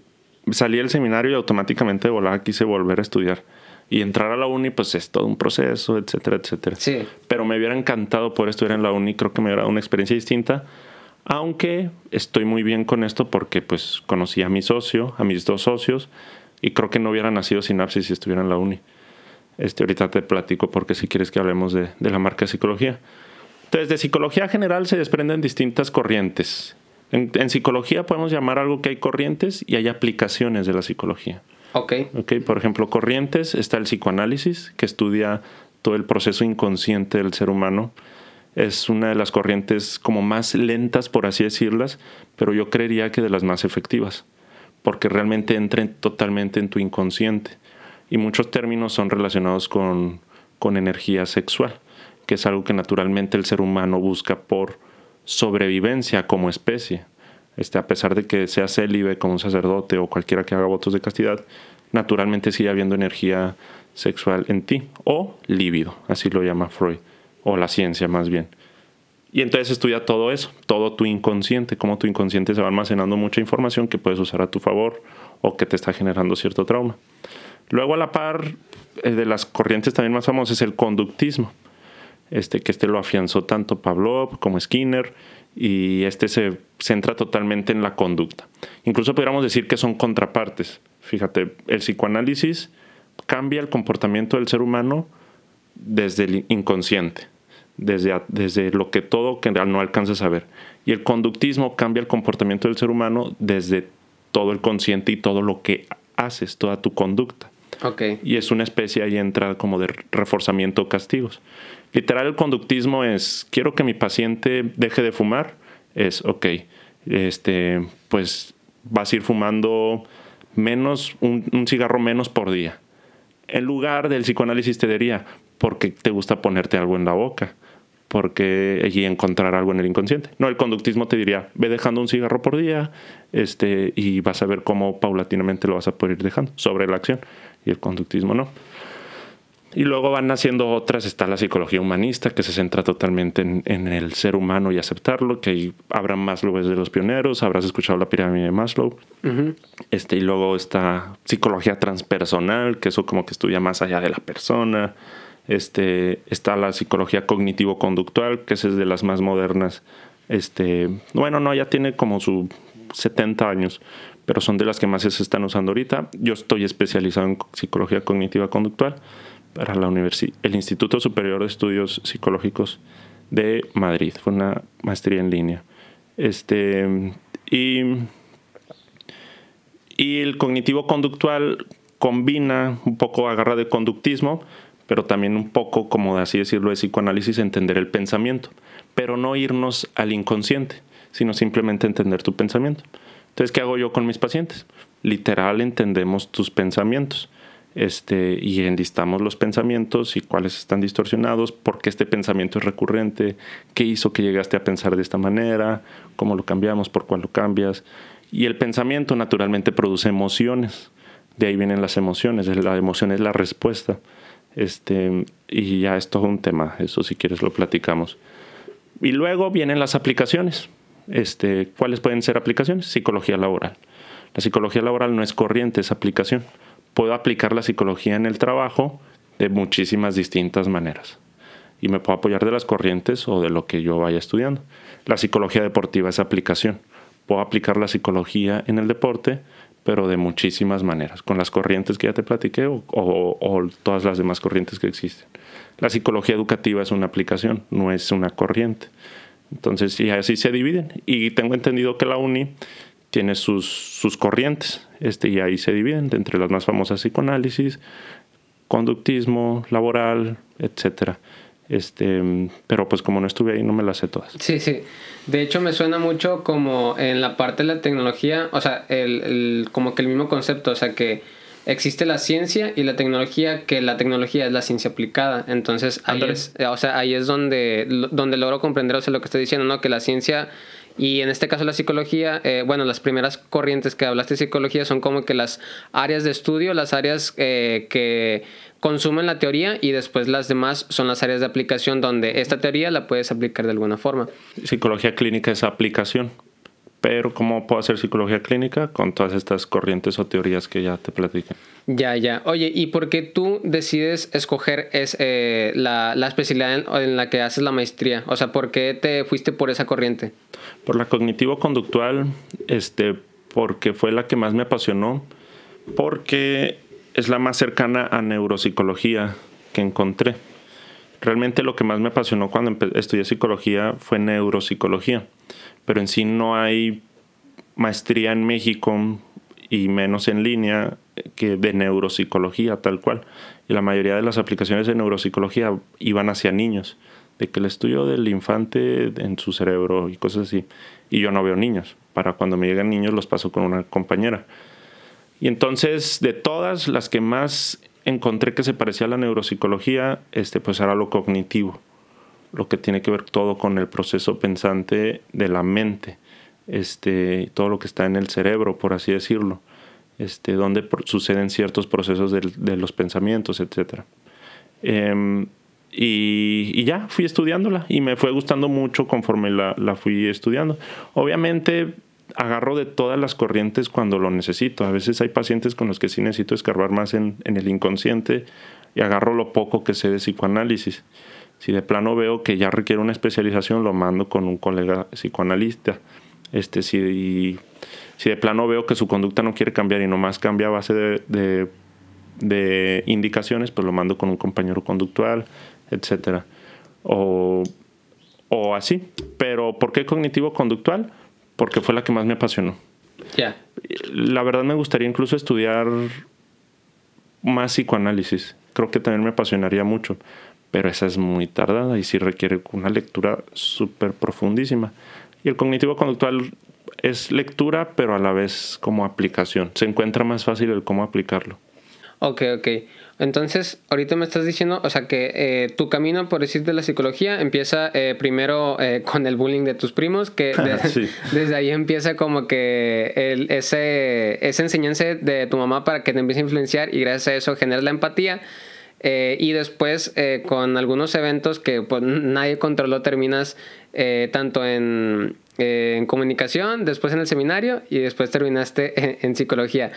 salí del seminario y automáticamente de volada quise volver a estudiar. Y entrar a la uni, pues es todo un proceso, etcétera, etcétera. Sí. Pero me hubiera encantado poder estudiar en la uni, creo que me hubiera dado una experiencia distinta. Aunque estoy muy bien con esto porque pues conocí a mi socio, a mis dos socios, y creo que no hubiera nacido Sinapsis si estuviera en la uni. Este, ahorita te platico porque si quieres que hablemos de, de la marca de psicología. Entonces, de psicología general se desprenden distintas corrientes. En, psicología podemos llamar algo que hay corrientes y hay aplicaciones de la psicología. Ok. okay por ejemplo, corrientes está el psicoanálisis, que estudia todo el proceso inconsciente del ser humano. Es una de las corrientes como más lentas, por así decirlas, pero yo creería que de las más efectivas, porque realmente entra totalmente en tu inconsciente. Y muchos términos son relacionados con, con energía sexual, que es algo que naturalmente el ser humano busca por sobrevivencia como especie. Este, a pesar de que sea célibe como un sacerdote o cualquiera que haga votos de castidad, naturalmente sigue habiendo energía sexual en ti, o líbido, así lo llama Freud, o la ciencia más bien. Y entonces estudia todo eso, todo tu inconsciente, cómo tu inconsciente se va almacenando mucha información que puedes usar a tu favor o que te está generando cierto trauma. Luego a la par eh, de las corrientes también más famosas es el conductismo este, que este lo afianzó tanto Pavlov como Skinner, y este se centra totalmente en la conducta. Incluso podríamos decir que son contrapartes. Fíjate, el psicoanálisis cambia el comportamiento del ser humano desde el inconsciente, desde, desde lo que todo que no alcanzas a ver. Y el conductismo cambia el comportamiento del ser humano desde todo el consciente y todo lo que haces, toda tu conducta. Okay. Y es una especie ahí entra como de reforzamiento castigos. Literal, el conductismo es, quiero que mi paciente deje de fumar, es, ok, este, pues vas a ir fumando menos, un, cigarro menos por día. En lugar del psicoanálisis te diría, porque te gusta ponerte algo en la boca, porque allí encontrar algo en el inconsciente. No, el conductismo te diría, ve dejando un cigarro por día, este, y vas a ver cómo paulatinamente lo vas a poder ir dejando sobre la acción. Y el conductismo no. Y luego van naciendo otras, está la psicología humanista, que se centra totalmente en, el ser humano y aceptarlo, que habrá Maslow es de los pioneros, habrás escuchado la pirámide de Maslow. este, y luego está psicología transpersonal, que eso como que estudia más allá de la persona. Este, está la psicología cognitivo-conductual, que esa es de las más modernas. Este, bueno, no, ya tiene como su 70 años, pero son de las que más se están usando ahorita. Yo estoy especializado en psicología cognitiva conductual para la el Instituto Superior de Estudios Psicológicos de Madrid. Fue una maestría en línea. Este, y, y el cognitivo conductual combina un poco, agarra de conductismo, pero también un poco, como así decirlo, de psicoanálisis, entender el pensamiento, pero no irnos al inconsciente, sino simplemente entender tu pensamiento. Entonces, ¿qué hago yo con mis pacientes? Literal, entendemos tus pensamientos este, y enlistamos los pensamientos y cuáles están distorsionados, por qué este pensamiento es recurrente, qué hizo que llegaste a pensar de esta manera, cómo lo cambiamos, por cuál lo cambias. Y el pensamiento naturalmente produce emociones, de ahí vienen las emociones, la emoción es la respuesta. Este, y ya es todo un tema, eso si quieres lo platicamos. Y luego vienen las aplicaciones. Este, ¿Cuáles pueden ser aplicaciones? Psicología laboral. La psicología laboral no es corriente, es aplicación puedo aplicar la psicología en el trabajo de muchísimas distintas maneras. Y me puedo apoyar de las corrientes o de lo que yo vaya estudiando. La psicología deportiva es aplicación. Puedo aplicar la psicología en el deporte, pero de muchísimas maneras, con las corrientes que ya te platiqué o, todas las demás corrientes que existen. La psicología educativa es una aplicación, no es una corriente. Entonces, y así se dividen. Y tengo entendido que la uni tiene sus, sus corrientes este, y ahí se dividen entre las más famosas psicoanálisis, conductismo, laboral, etcétera. Este, pero pues como no estuve ahí no me las sé todas. Sí, sí. De hecho me suena mucho como en la parte de la tecnología, o sea, el, el, como que el mismo concepto, o sea que existe la ciencia y la tecnología, que la tecnología es la ciencia aplicada. Entonces ahí es, o sea, ahí es donde, donde logro comprender o sea, lo que estoy diciendo, ¿no? Que la ciencia y en este caso la psicología, eh, bueno, las primeras corrientes que hablaste de psicología son como que las áreas de estudio, las áreas eh, que consumen la teoría y después las demás son las áreas de aplicación donde esta teoría la puedes aplicar de alguna forma. Psicología clínica es aplicación. Pero ¿cómo puedo hacer psicología clínica con todas estas corrientes o teorías que ya te platiqué? Ya, ya. Oye, ¿y por qué tú decides escoger es, eh, la, la, especialidad en, en, la que haces la maestría? O sea, ¿por qué te fuiste por esa corriente? Por la cognitivo-conductual, este, porque fue la que más me apasionó, porque es la más cercana a neuropsicología que encontré. Realmente lo que más me apasionó cuando estudié psicología fue neuropsicología pero en sí no hay maestría en México y menos en línea que de neuropsicología tal cual. Y la mayoría de las aplicaciones de neuropsicología iban hacia niños, de que el estudio del infante en su cerebro y cosas así. Y yo no veo niños. Para cuando me llegan niños los paso con una compañera. Y entonces, de todas las que más encontré que se parecía a la neuropsicología, este, pues era lo cognitivo lo que tiene que ver todo con el proceso pensante de la mente, este, todo lo que está en el cerebro, por así decirlo, este, donde suceden ciertos procesos de, los pensamientos, etc. Em, y, ya fui estudiándola y me fue gustando mucho conforme la, fui estudiando. Obviamente agarro de todas las corrientes cuando lo necesito. A veces hay pacientes con los que sí necesito escarbar más en, en el inconsciente y agarro lo poco que sé de psicoanálisis. Si de plano veo que ya requiere una especialización, lo mando con un colega psicoanalista. Este, si, si de plano veo que su conducta no quiere cambiar y nomás cambia a base de, de, indicaciones, pues lo mando con un compañero conductual, etc. O, o así. Pero ¿por qué cognitivo-conductual? Porque fue la que más me apasionó. Ya. La verdad me gustaría incluso estudiar más psicoanálisis. Creo que también me apasionaría mucho pero esa es muy tardada y sí requiere una lectura súper profundísima. Y el cognitivo conductual es lectura, pero a la vez como aplicación. Se encuentra más fácil el cómo aplicarlo. Ok, ok. Entonces, ahorita me estás diciendo, o sea, que eh, tu camino, por decir, de la psicología empieza eh, primero eh, con el bullying de tus primos, que desde ahí empieza como que el, ese, esa enseñanza de tu mamá para que te empiece a influenciar y gracias a eso genera la empatía. Y después con algunos eventos que pues, nadie controló terminas tanto en, en, comunicación, después en el seminario y después terminaste en, psicología.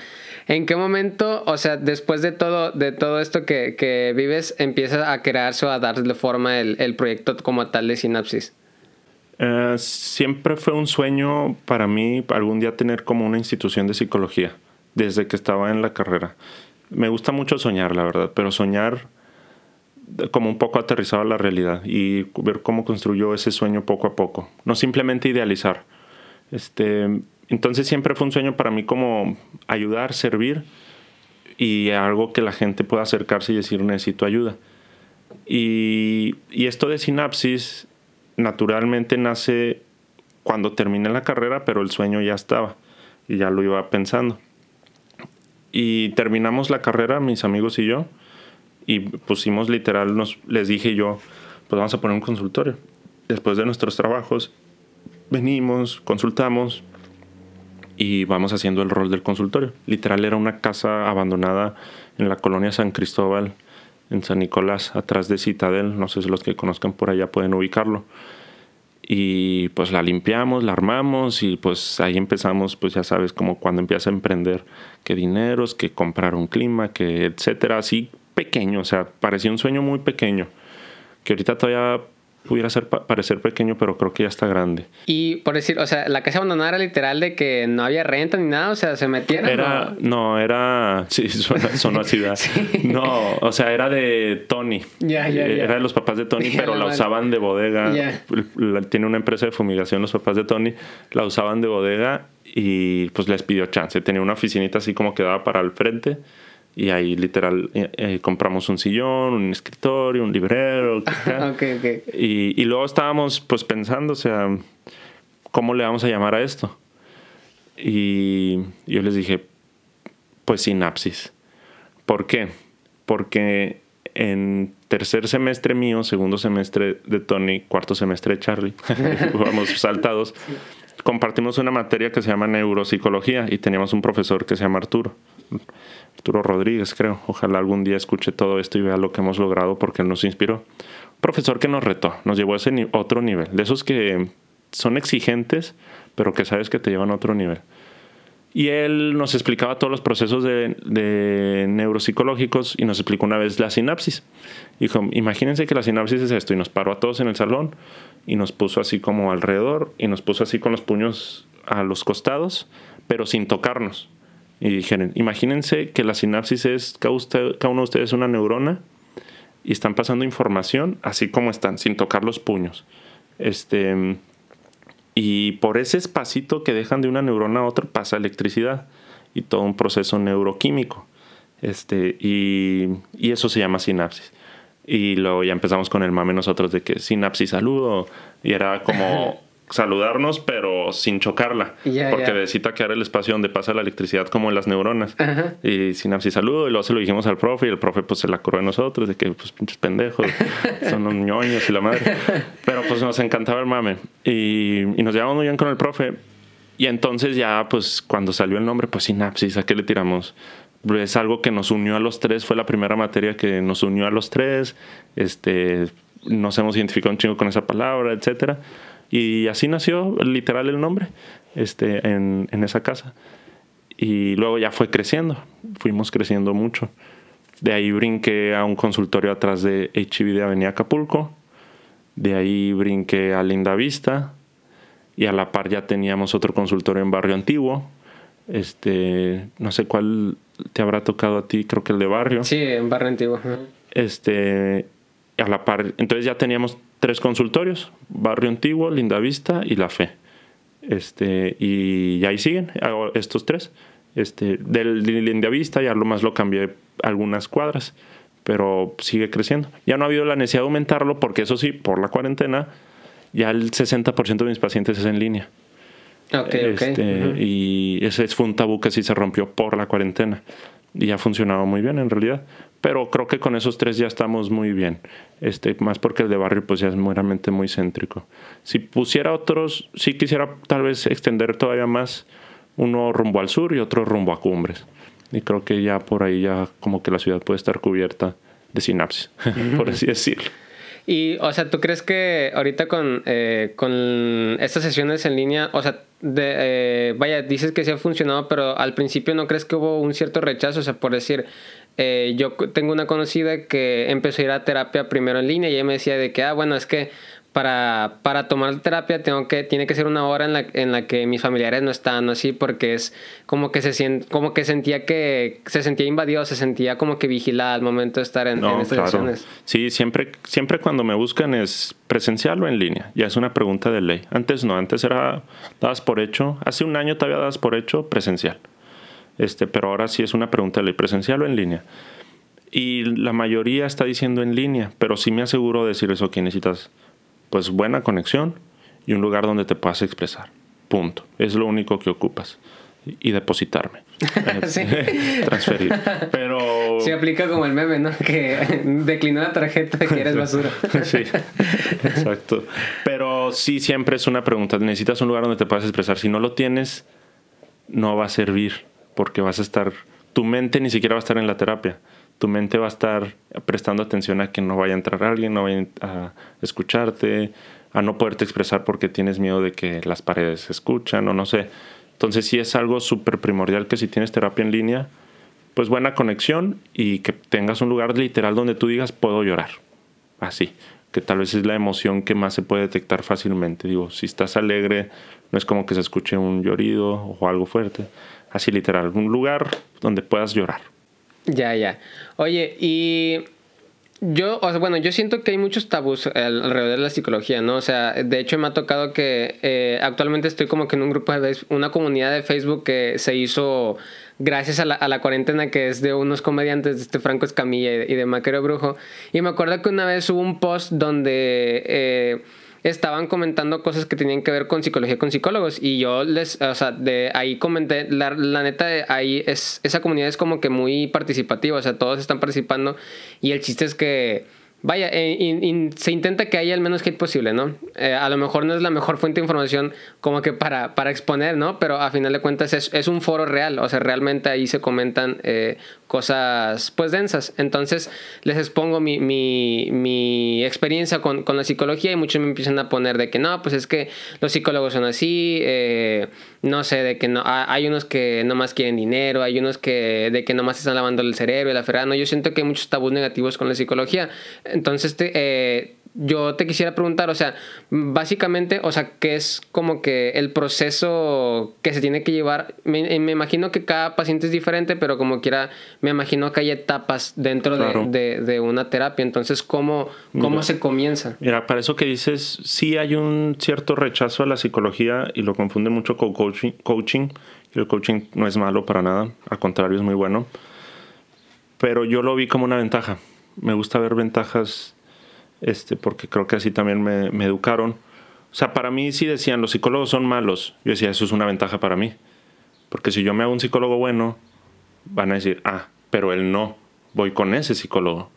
¿En qué momento, o sea, después de todo, de todo esto que, que vives, empieza a crearse o a darle forma el, el proyecto como tal de Sinapsis? Eh, siempre fue un sueño para mí algún día tener como una institución de psicología, desde que estaba en la carrera. Me gusta mucho soñar, la verdad, pero soñar como un poco aterrizado a la realidad y ver cómo construyó ese sueño poco a poco, no simplemente idealizar. Este, entonces siempre fue un sueño para mí como ayudar, servir y algo que la gente pueda acercarse y decir necesito ayuda. Y, y esto de sinapsis naturalmente nace cuando terminé la carrera, pero el sueño ya estaba y ya lo iba pensando. Y terminamos la carrera, mis amigos y yo, y pusimos literal, nos, les dije yo, pues vamos a poner un consultorio. Después de nuestros trabajos, venimos, consultamos y vamos haciendo el rol del consultorio. Literal era una casa abandonada en la colonia San Cristóbal, en San Nicolás, atrás de Citadel. No sé si los que conozcan por allá pueden ubicarlo. Y pues la limpiamos, la armamos y pues ahí empezamos, pues ya sabes, como cuando empieza a emprender, que dineros, que comprar un clima, que etcétera, así pequeño, o sea, parecía un sueño muy pequeño, que ahorita todavía pudiera ser parecer pequeño, pero creo que ya está grande. Y por decir, o sea, la casa abandonada era literal de que no había renta ni nada, o sea, se metieron. Era, no, era, sí, suena, sonó así, No, o sea, era de Tony. Ya, ya, eh, Era de los papás de Tony, pero la usaban de bodega. Tiene una empresa de fumigación los papás de Tony, la usaban de bodega y pues les pidió chance. Tenía una oficinita así como que daba para el frente y ahí literal eh, eh, compramos un sillón, un escritorio, un librero. okay, okay. Y, y, luego estábamos pues pensando, o sea, ¿cómo le vamos a llamar a esto? Y yo les dije, pues sinapsis. ¿Por qué? Porque en tercer semestre mío, segundo semestre de Tony, cuarto semestre de Charlie, vamos saltados, compartimos una materia que se llama neuropsicología y teníamos un profesor que se llama Arturo. Arturo Rodríguez, creo. Ojalá algún día escuche todo esto y vea lo que hemos logrado porque nos inspiró. Profesor que nos retó, nos llevó a ese otro nivel. De esos que son exigentes, pero que sabes que te llevan a otro nivel. Y él nos explicaba todos los procesos de, de, neuropsicológicos y nos explicó una vez la sinapsis. Dijo, imagínense que la sinapsis es esto. Y nos paró a todos en el salón y nos puso así como alrededor y nos puso así con los puños a los costados, pero sin tocarnos. Y dijeron, imagínense que la sinapsis es, cada, cada uno de ustedes es una neurona y están pasando información así como están, sin tocar los puños. Este, y por ese espacito que dejan de una neurona a otra pasa electricidad y todo un proceso neuroquímico. Este, y, y eso se llama sinapsis. Y luego ya empezamos con el mame nosotros de que sinapsis saludo. Y era como saludarnos, pero sin chocarla. porque necesita quedar el espacio donde pasa la electricidad como en las neuronas. Y sinapsis saludo, y luego se lo dijimos al profe, y el profe pues se la curó de nosotros, de que pues pinches pendejos, son unos ñoños y la madre. Pero pues nos encantaba el mame. Y, y nos llevamos muy bien con el profe. Y entonces ya pues cuando salió el nombre, pues sinapsis, ¿a qué le tiramos? Es algo que nos unió a los tres, fue la primera materia que nos unió a los tres. Este, nos hemos identificado un chingo con esa palabra, etcétera. Y así nació literal el nombre este, en, en esa casa. Y luego ya fue creciendo, fuimos creciendo mucho. De ahí brinqué a un consultorio atrás de HIV de Avenida Acapulco. De ahí brinqué a Linda Vista. Y a la par ya teníamos otro consultorio en Barrio Antiguo. Este, no sé cuál te habrá tocado a ti, creo que el de Barrio. Sí, en Barrio Antiguo. Este, a la par, entonces ya teníamos tres consultorios, Barrio Antiguo, Linda Vista y La Fe. Este, y ahí siguen estos tres. Este, del Linda Vista ya lo más lo cambié algunas cuadras, pero sigue creciendo. Ya no ha habido la necesidad de aumentarlo porque eso sí, por la cuarentena, ya el 60% de mis pacientes es en línea. este, Y ese fue un tabú que sí se rompió por la cuarentena. Y ha funcionado muy bien en realidad pero creo que con esos tres ya estamos muy bien. Este, más porque el de barrio pues ya es meramente muy céntrico. Si pusiera otros, sí quisiera tal vez extender todavía más uno rumbo al sur y otro rumbo a Cumbres. Y creo que ya por ahí ya como que la ciudad puede estar cubierta de sinapsis, por así decirlo. Y, o sea, ¿tú crees que ahorita con, eh, con estas sesiones en línea, o sea, de, eh, vaya, dices que sí ha funcionado, pero al principio no crees que hubo un cierto rechazo, o sea, por decir, eh, yo tengo una conocida que empezó a ir a terapia primero en línea y ella me decía de que, ah, bueno, es que para, para tomar terapia tengo que, tiene que ser una hora en la, en la que mis familiares no están así porque es como que se siente, como que sentía que se sentía invadido, se sentía como que vigilada al momento de estar en, estas claro. Sí, siempre, siempre cuando me buscan es presencial o en línea. Ya es una pregunta de ley. Antes no, antes era dadas por hecho. Hace un año todavía dadas por hecho presencial. Este, pero ahora sí es una pregunta de ley, presencial o en línea. Y la mayoría está diciendo en línea, pero sí me aseguro de decir eso que necesitas pues buena conexión y un lugar donde te puedas expresar. Punto. Es lo único que ocupas. Y depositarme. Transferir. Pero. Se aplica como el meme, ¿no? Que declinó la tarjeta de que eres basura. sí, exacto. Pero sí, siempre es una pregunta. Necesitas un lugar donde te puedas expresar. Si no lo tienes, no va a servir. Porque vas a estar. Tu mente ni siquiera va a estar en la terapia tu mente va a estar prestando atención a que no vaya a entrar alguien, no vaya a escucharte, a no poderte expresar porque tienes miedo de que las paredes se escuchan o no sé. Entonces sí es algo súper primordial que si tienes terapia en línea, pues buena conexión y que tengas un lugar literal donde tú digas puedo llorar. Así, que tal vez es la emoción que más se puede detectar fácilmente. Digo, si estás alegre, no es como que se escuche un llorido o algo fuerte. Así literal, un lugar donde puedas llorar. Ya, ya. Oye, y yo, o sea, bueno, yo siento que hay muchos tabús alrededor de la psicología, ¿no? O sea, de hecho me ha tocado que eh, actualmente estoy como que en un grupo de una comunidad de Facebook que se hizo gracias a la, cuarentena que es de unos comediantes de este Franco Escamilla y de, Maquero Brujo. Y me acuerdo que una vez hubo un post donde... Eh, estaban comentando cosas que tenían que ver con psicología con psicólogos y yo les, o sea, de ahí comenté, la, la neta, ahí es, esa comunidad es como que muy participativa, o sea, todos están participando y el chiste es que Vaya, eh, se intenta que haya el menos hate posible, ¿no? Eh, a lo mejor no es la mejor fuente de información como que para, para exponer, ¿no? Pero a final de cuentas es, es un foro real, o sea, realmente ahí se comentan eh, cosas pues densas. Entonces les expongo mi, mi, experiencia con, la psicología y muchos me empiezan a poner de que no, pues es que los psicólogos son así, no sé, de que no, hay unos que nomás quieren dinero, hay unos que de que nomás están lavando el cerebro y la ferrada, no, yo siento que hay muchos tabús negativos con la psicología entonces, eh, yo te quisiera preguntar, o sea, básicamente, o sea, ¿qué es como que el proceso que se tiene que llevar? Me, imagino que cada paciente es diferente, pero como quiera, me imagino que hay etapas dentro de, una terapia. Entonces, ¿cómo, cómo se comienza? Mira, para eso que dices, sí hay un cierto rechazo a la psicología y lo confunden mucho con coaching. coaching el coaching no es malo para nada, al contrario, es muy bueno. Pero yo lo vi como una ventaja me gusta ver ventajas, este, porque creo que así también me, me educaron. O sea, para mí sí decían, los psicólogos son malos. Yo decía, eso es una ventaja para mí. Porque si yo me hago un psicólogo bueno, van a decir, ah, pero él no, voy con ese psicólogo.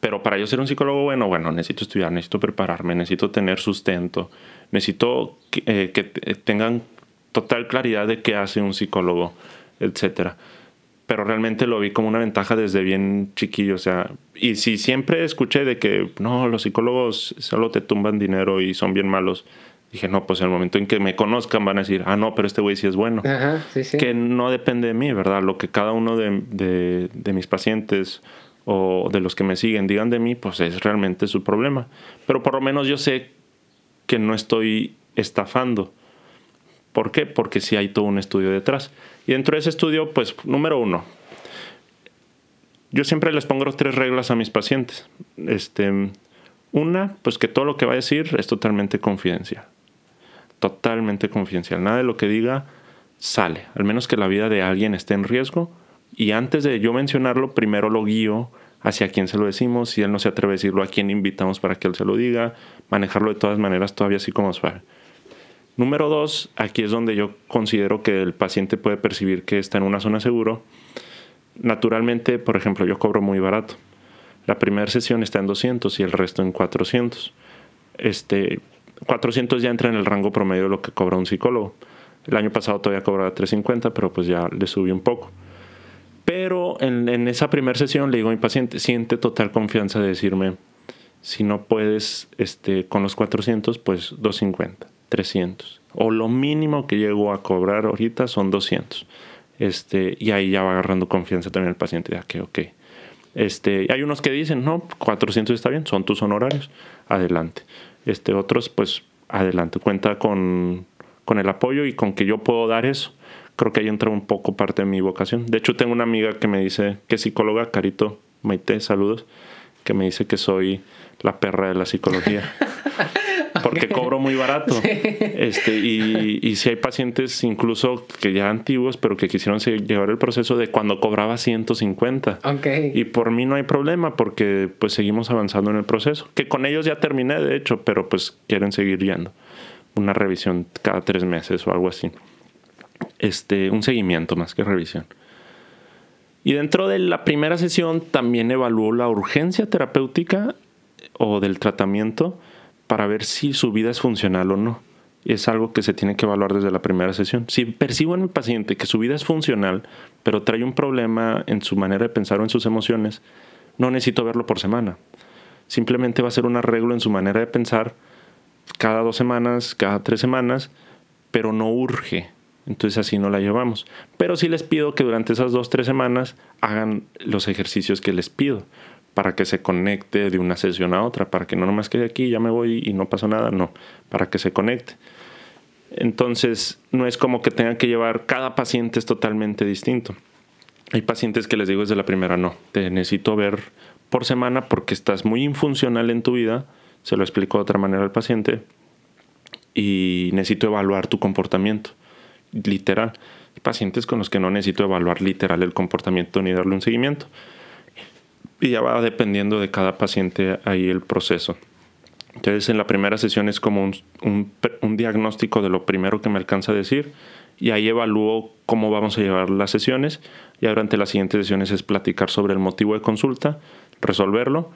Pero para yo ser un psicólogo bueno, bueno, necesito estudiar, necesito prepararme, necesito tener sustento, necesito que, eh, que tengan total claridad de qué hace un psicólogo, etcétera pero realmente lo vi como una ventaja desde bien chiquillo, o sea, y si siempre escuché de que no, los psicólogos solo te tumban dinero y son bien malos, dije, no, pues en el momento en que me conozcan van a decir, ah, no, pero este güey sí es bueno. Que no depende de mí, ¿verdad? Lo que cada uno de, de, de, mis pacientes o de los que me siguen digan de mí, pues es realmente su problema. Pero por lo menos yo sé que no estoy estafando. ¿Por qué? Porque sí hay todo un estudio detrás. Y dentro de ese estudio, pues, número uno, yo siempre les pongo tres reglas a mis pacientes. Este, una, pues que todo lo que va a decir es totalmente confidencial. Totalmente confidencial. Nada de lo que diga sale, al menos que la vida de alguien esté en riesgo. Y antes de yo mencionarlo, primero lo guío hacia quién se lo decimos, si él no se atreve a decirlo, a quién invitamos para que él se lo diga, manejarlo de todas maneras todavía así como suave. Número dos, aquí es donde yo considero que el paciente puede percibir que está en una zona seguro. Naturalmente, por ejemplo, yo cobro muy barato. La primera sesión está en 200 y el resto en 400. Este, 400 ya entra en el rango promedio de lo que cobra un psicólogo. El año pasado todavía cobraba 350, pero pues ya le subí un poco. Pero en, esa primera sesión le digo a mi paciente, siente total confianza de decirme, si no puedes este, con los 400, pues 250. 300. O lo mínimo que llego a cobrar ahorita son 200. Este, y ahí ya va agarrando confianza también el paciente, ya que, ok. Este, hay unos que dicen, no, 400 está bien, son tus honorarios, adelante. Este, otros, pues, adelante, cuenta con, con el apoyo y con que yo puedo dar eso. Creo que ahí entra un poco parte de mi vocación. De hecho, tengo una amiga que me dice, que es psicóloga, Carito Maite, saludos, que me dice que soy la perra de la psicología. porque cobro muy barato. Este, y, y si hay pacientes incluso que ya antiguos, pero que quisieron llevar el proceso de cuando cobraba 150. Okay. Y por mí no hay problema porque pues seguimos avanzando en el proceso. Que con ellos ya terminé, de hecho, pero pues quieren seguir yendo. Una revisión cada tres meses o algo así. Este, un seguimiento más que revisión. Y dentro de la primera sesión también evaluó la urgencia terapéutica o del tratamiento para ver si su vida es funcional o no. Es algo que se tiene que evaluar desde la primera sesión. Si percibo en mi paciente que su vida es funcional, pero trae un problema en su manera de pensar o en sus emociones, no necesito verlo por semana. Simplemente va a ser un arreglo en su manera de pensar cada dos semanas, cada tres semanas, pero no urge. Entonces así no la llevamos. Pero sí les pido que durante esas dos, tres semanas hagan los ejercicios que les pido para que se conecte de una sesión a otra, para que no nomás quede aquí, ya me voy y no pasa nada, no, para que se conecte. Entonces, no es como que tengan que llevar, cada paciente es totalmente distinto. Hay pacientes que les digo desde la primera, no, te necesito ver por semana porque estás muy infuncional en tu vida, se lo explico de otra manera al paciente, y necesito evaluar tu comportamiento, literal. Hay pacientes con los que no necesito evaluar literal el comportamiento ni darle un seguimiento y ya va dependiendo de cada paciente ahí el proceso. Entonces en la primera sesión es como un, un, diagnóstico de lo primero que me alcanza a decir y ahí evalúo cómo vamos a llevar las sesiones y durante las siguientes sesiones es platicar sobre el motivo de consulta, resolverlo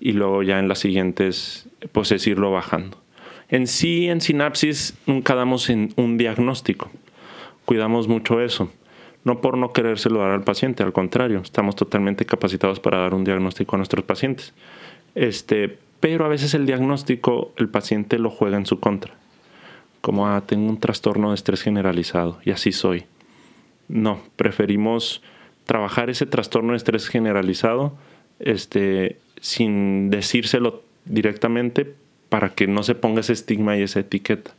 y luego ya en las siguientes pues es irlo bajando. En sí, en sinapsis nunca damos en un diagnóstico, cuidamos mucho eso no por no querérselo dar al paciente, al contrario, estamos totalmente capacitados para dar un diagnóstico a nuestros pacientes. Este, pero a veces el diagnóstico el paciente lo juega en su contra. Como, ah, tengo un trastorno de estrés generalizado y así soy. No, preferimos trabajar ese trastorno de estrés generalizado este, sin decírselo directamente para que no se ponga ese estigma y esa etiqueta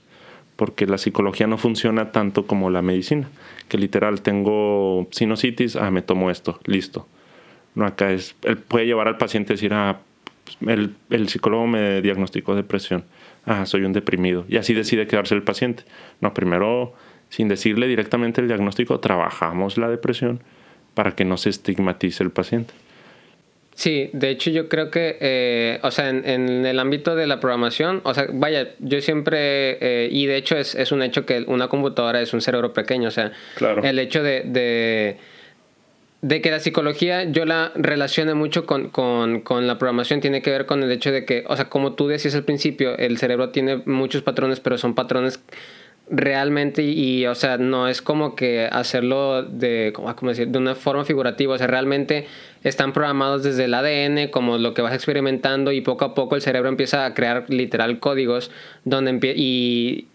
porque la psicología no funciona tanto como la medicina, que literal tengo sinusitis, ah, me tomo esto, listo. No, acá es, él puede llevar al paciente a decir, ah, el, el psicólogo me diagnosticó depresión, ah, soy un deprimido, y así decide quedarse el paciente. No, primero, sin decirle directamente el diagnóstico, trabajamos la depresión para que no se estigmatice el paciente. Sí, de hecho yo creo que, eh, o sea, en, el ámbito de la programación, o sea, vaya, yo siempre, eh, y de hecho es, es, un hecho que una computadora es un cerebro pequeño, o sea, el hecho de, de, de, que la psicología yo la relacione mucho con, con, con, la programación tiene que ver con el hecho de que, o sea, como tú decías al principio, el cerebro tiene muchos patrones, pero son patrones realmente y, o sea no es como que hacerlo de ¿cómo decir? de una forma figurativa o sea realmente están programados desde el ADN como lo que vas experimentando y poco a poco el cerebro empieza a crear literal códigos donde y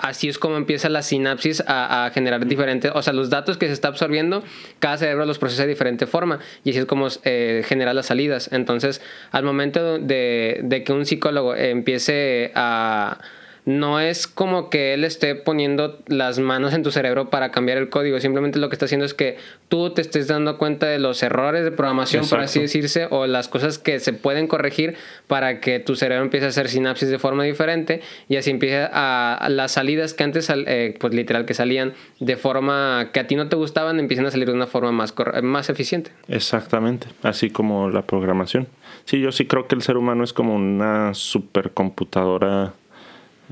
así es como empieza la sinapsis a, generar diferentes, o sea, los datos que se está absorbiendo, cada cerebro los procesa de diferente forma y así es como eh, genera las salidas. Entonces, al momento de, de que un psicólogo empiece a no es como que él esté poniendo las manos en tu cerebro para cambiar el código, simplemente lo que está haciendo es que tú te estés dando cuenta de los errores de programación, por así decirse, o las cosas que se pueden corregir para que tu cerebro empiece a hacer sinapsis de forma diferente y así empiece a, las salidas que antes, eh, pues literal, que salían de forma que a ti no te gustaban, empiezan a salir de una forma más, más eficiente. Exactamente, así como la programación. Sí, yo sí creo que el ser humano es como una supercomputadora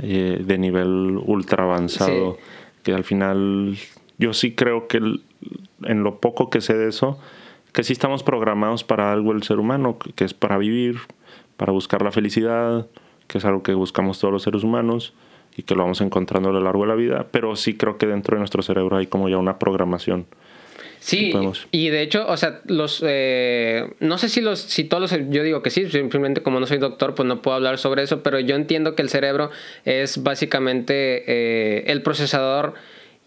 eh, de nivel ultra avanzado, que al final yo sí creo que en lo poco que sé de eso, que sí estamos programados para algo el ser humano, que es para vivir, para buscar la felicidad, que es algo que buscamos todos los seres humanos y que lo vamos encontrando a lo largo de la vida, pero sí creo que dentro de nuestro cerebro hay como ya una programación Sí, y de hecho, o sea, los, eh, no sé si los, si todos los, yo digo que sí, simplemente como no soy doctor, pues no puedo hablar sobre eso, pero yo entiendo que el cerebro es básicamente eh, el procesador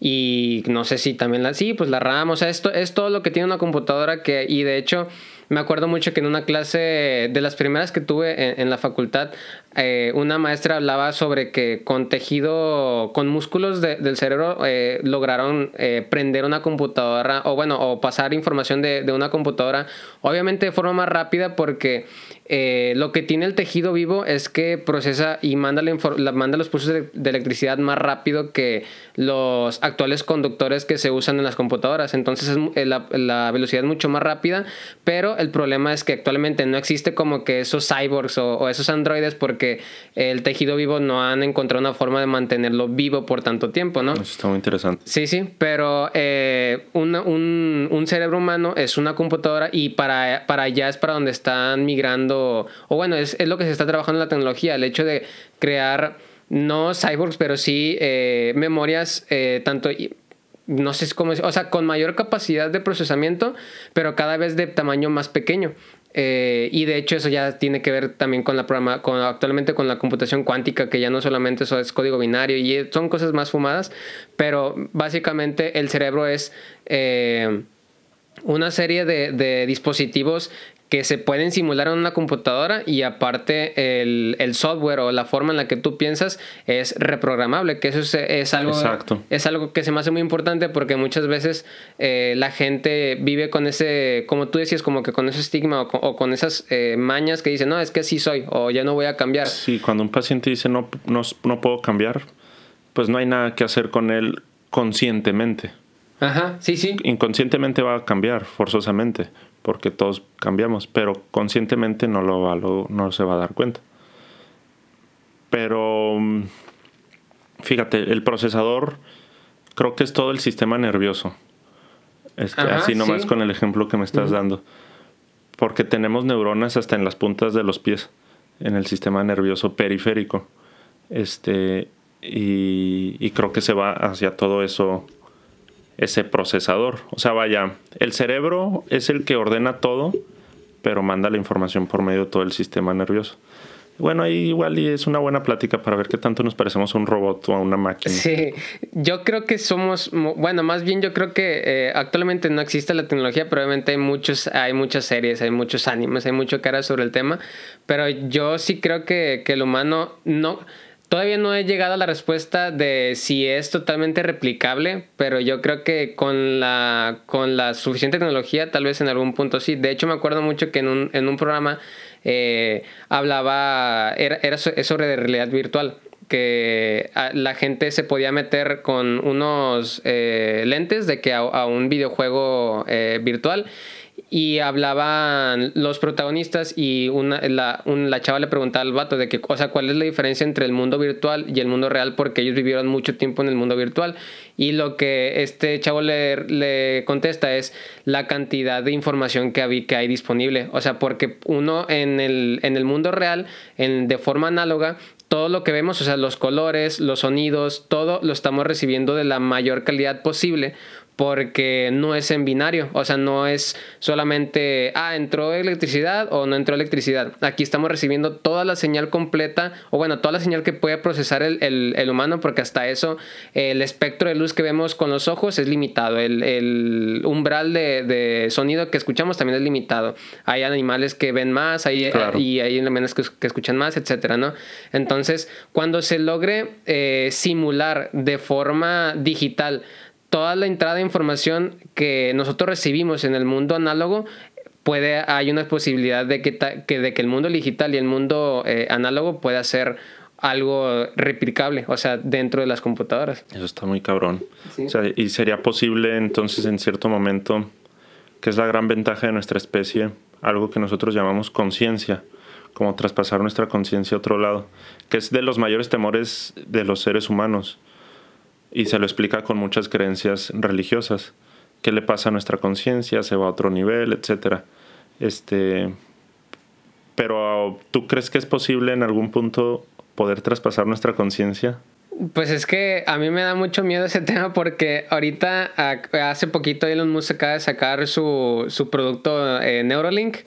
y no sé si también la, sí, pues la RAM, o sea, esto es todo lo que tiene una computadora que, y de hecho, me acuerdo mucho que en una clase de las primeras que tuve en, la facultad, eh, una maestra hablaba sobre que con tejido, con músculos del cerebro, eh, lograron eh, prender una computadora o bueno, o pasar información de, de, una computadora, obviamente de forma más rápida porque eh, lo que tiene el tejido vivo es que procesa y manda, la, manda los pulsos de, electricidad más rápido que los actuales conductores que se usan en las computadoras. Entonces eh, la, velocidad es mucho más rápida, pero el problema es que actualmente no existe como que esos cyborgs o, esos androides porque el tejido vivo no han encontrado una forma de mantenerlo vivo por tanto tiempo, ¿no? Eso está muy interesante. Sí, sí, pero eh, un, un, cerebro humano es una computadora y para, para allá es para donde están migrando o bueno, es, lo que se está trabajando en la tecnología, el hecho de crear no cyborgs, pero sí eh, memorias eh, tanto no sé cómo o sea, con mayor capacidad de procesamiento, pero cada vez de tamaño más pequeño. Eh, y de hecho eso ya tiene que ver también con la programa, con, actualmente con la computación cuántica, que ya no solamente eso es código binario y son cosas más fumadas, pero básicamente el cerebro es una serie de, dispositivos que se pueden simular en una computadora y aparte el, software o la forma en la que tú piensas es reprogramable, que eso es, algo, es algo que se me hace muy importante porque muchas veces eh, la gente vive con ese, como tú decías, como que con ese estigma o con, esas eh, mañas que dicen, no, es que así soy o ya no voy a cambiar. Sí, cuando un paciente dice no, no, no puedo cambiar, pues no hay nada que hacer con él conscientemente. Ajá, sí, sí. Inconscientemente va a cambiar, forzosamente porque todos cambiamos, pero conscientemente no, lo va, no se va a dar cuenta. Pero mm, fíjate, el procesador creo que es todo el sistema nervioso. Este, así nomás con el ejemplo que me estás dando. Porque tenemos neuronas hasta en las puntas de los pies, en el sistema nervioso periférico. Este, y, y creo que se va hacia todo eso ese procesador. O sea, vaya, el cerebro es el que ordena todo, pero manda la información por medio de todo el sistema nervioso. Bueno, ahí igual y es una buena plática para ver qué tanto nos parecemos a un robot o a una máquina. Sí, yo creo que somos, bueno, más bien yo creo que eh, actualmente no existe la tecnología, probablemente hay muchos, hay muchas series, hay muchos animes, hay mucho cara sobre el tema, pero yo sí creo que, que el humano no Todavía no he llegado a la respuesta de si es totalmente replicable, pero yo creo que con la, con la suficiente tecnología tal vez en algún punto sí. De hecho me acuerdo mucho que en un, en un programa eh, hablaba, era, era sobre realidad virtual que la gente se podía meter con unos eh, lentes de que a, un videojuego eh, virtual y hablaban los protagonistas y una, la, la chava le preguntaba al vato de que, o sea, cuál es la diferencia entre el mundo virtual y el mundo real porque ellos vivieron mucho tiempo en el mundo virtual. Y lo que este chavo le, le contesta es la cantidad de información que hay, que hay disponible, o sea, porque uno en el, en el mundo real, en, de forma análoga, todo lo que vemos, o sea, los colores, los sonidos, todo lo estamos recibiendo de la mayor calidad posible porque no es en binario, o sea, no es solamente, ah, entró electricidad o no entró electricidad. Aquí estamos recibiendo toda la señal completa, o bueno, toda la señal que puede procesar el, humano, porque hasta eso el espectro de luz que vemos con los ojos es limitado, el, umbral de, sonido que escuchamos también es limitado. Hay animales que ven más hay, y hay animales que, que, escuchan más, etcétera, ¿no? Entonces, cuando se logre eh, simular de forma digital, toda la entrada de información que nosotros recibimos en el mundo análogo puede hay una posibilidad de que, de que el mundo digital y el mundo eh, análogo pueda ser algo replicable, o sea, dentro de las computadoras. Eso está muy cabrón. y sería posible entonces en cierto momento, que es la gran ventaja de nuestra especie, algo que nosotros llamamos conciencia, como traspasar nuestra conciencia a otro lado, que es de los mayores temores de los seres humanos y se lo explica con muchas creencias religiosas. ¿Qué le pasa a nuestra conciencia? ¿Se va a otro nivel? Etcétera. Este, pero ¿tú crees que es posible en algún punto poder traspasar nuestra conciencia? Pues es que a mí me da mucho miedo ese tema porque ahorita, hace poquito Elon Musk acaba de sacar su, su producto eh, Neuralink,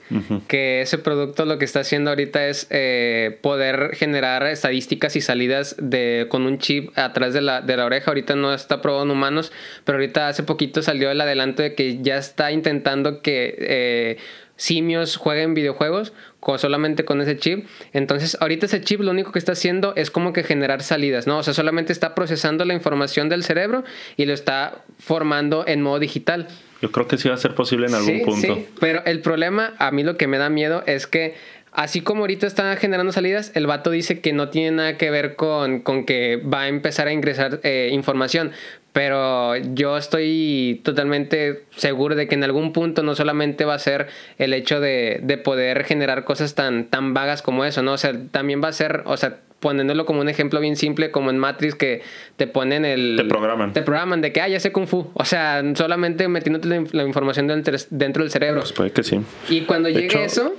que ese producto lo que está haciendo ahorita es eh, poder generar estadísticas y salidas de, con un chip atrás de la, de la oreja. Ahorita no está probado en humanos, pero ahorita hace poquito salió el adelanto de que ya está intentando que... Eh, simios jueguen videojuegos solamente con ese chip. Entonces, ahorita ese chip lo único que está haciendo es como que generar salidas, ¿no? O sea, solamente está procesando la información del cerebro y lo está formando en modo digital. Yo creo que sí va a ser posible en algún punto. Sí, pero el problema, a mí lo que me da miedo es que así como ahorita está generando salidas, el vato dice que no tiene nada que ver con, con que va a empezar a ingresar eh, información. Pero yo estoy totalmente seguro de que en algún punto no solamente va a ser el hecho de, de poder generar cosas tan, tan vagas como eso, ¿no? O sea, también va a ser, o sea, poniéndolo como un ejemplo bien simple, como en Matrix, que te ponen el... Te programan. Te programan de que, ah, ya sé Kung Fu. O sea, solamente metiéndote la, información dentro, dentro, del cerebro. Pues puede que sí. Y cuando llegue eso,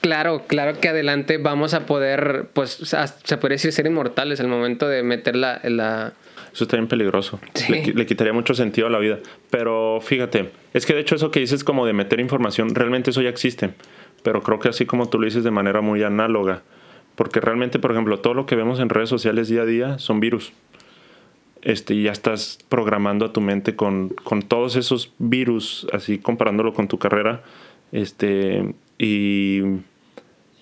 claro, claro que adelante vamos a poder, pues, se podría decir ser inmortales al momento de meter la... la eso está bien peligroso. Le, quitaría mucho sentido a la vida. Pero fíjate, es que de hecho eso que dices como de meter información, realmente eso ya existe. Pero creo que así como tú lo dices de manera muy análoga. Porque realmente, por ejemplo, todo lo que vemos en redes sociales día a día son virus. Este, y ya estás programando a tu mente con, con todos esos virus, así comparándolo con tu carrera. Este, y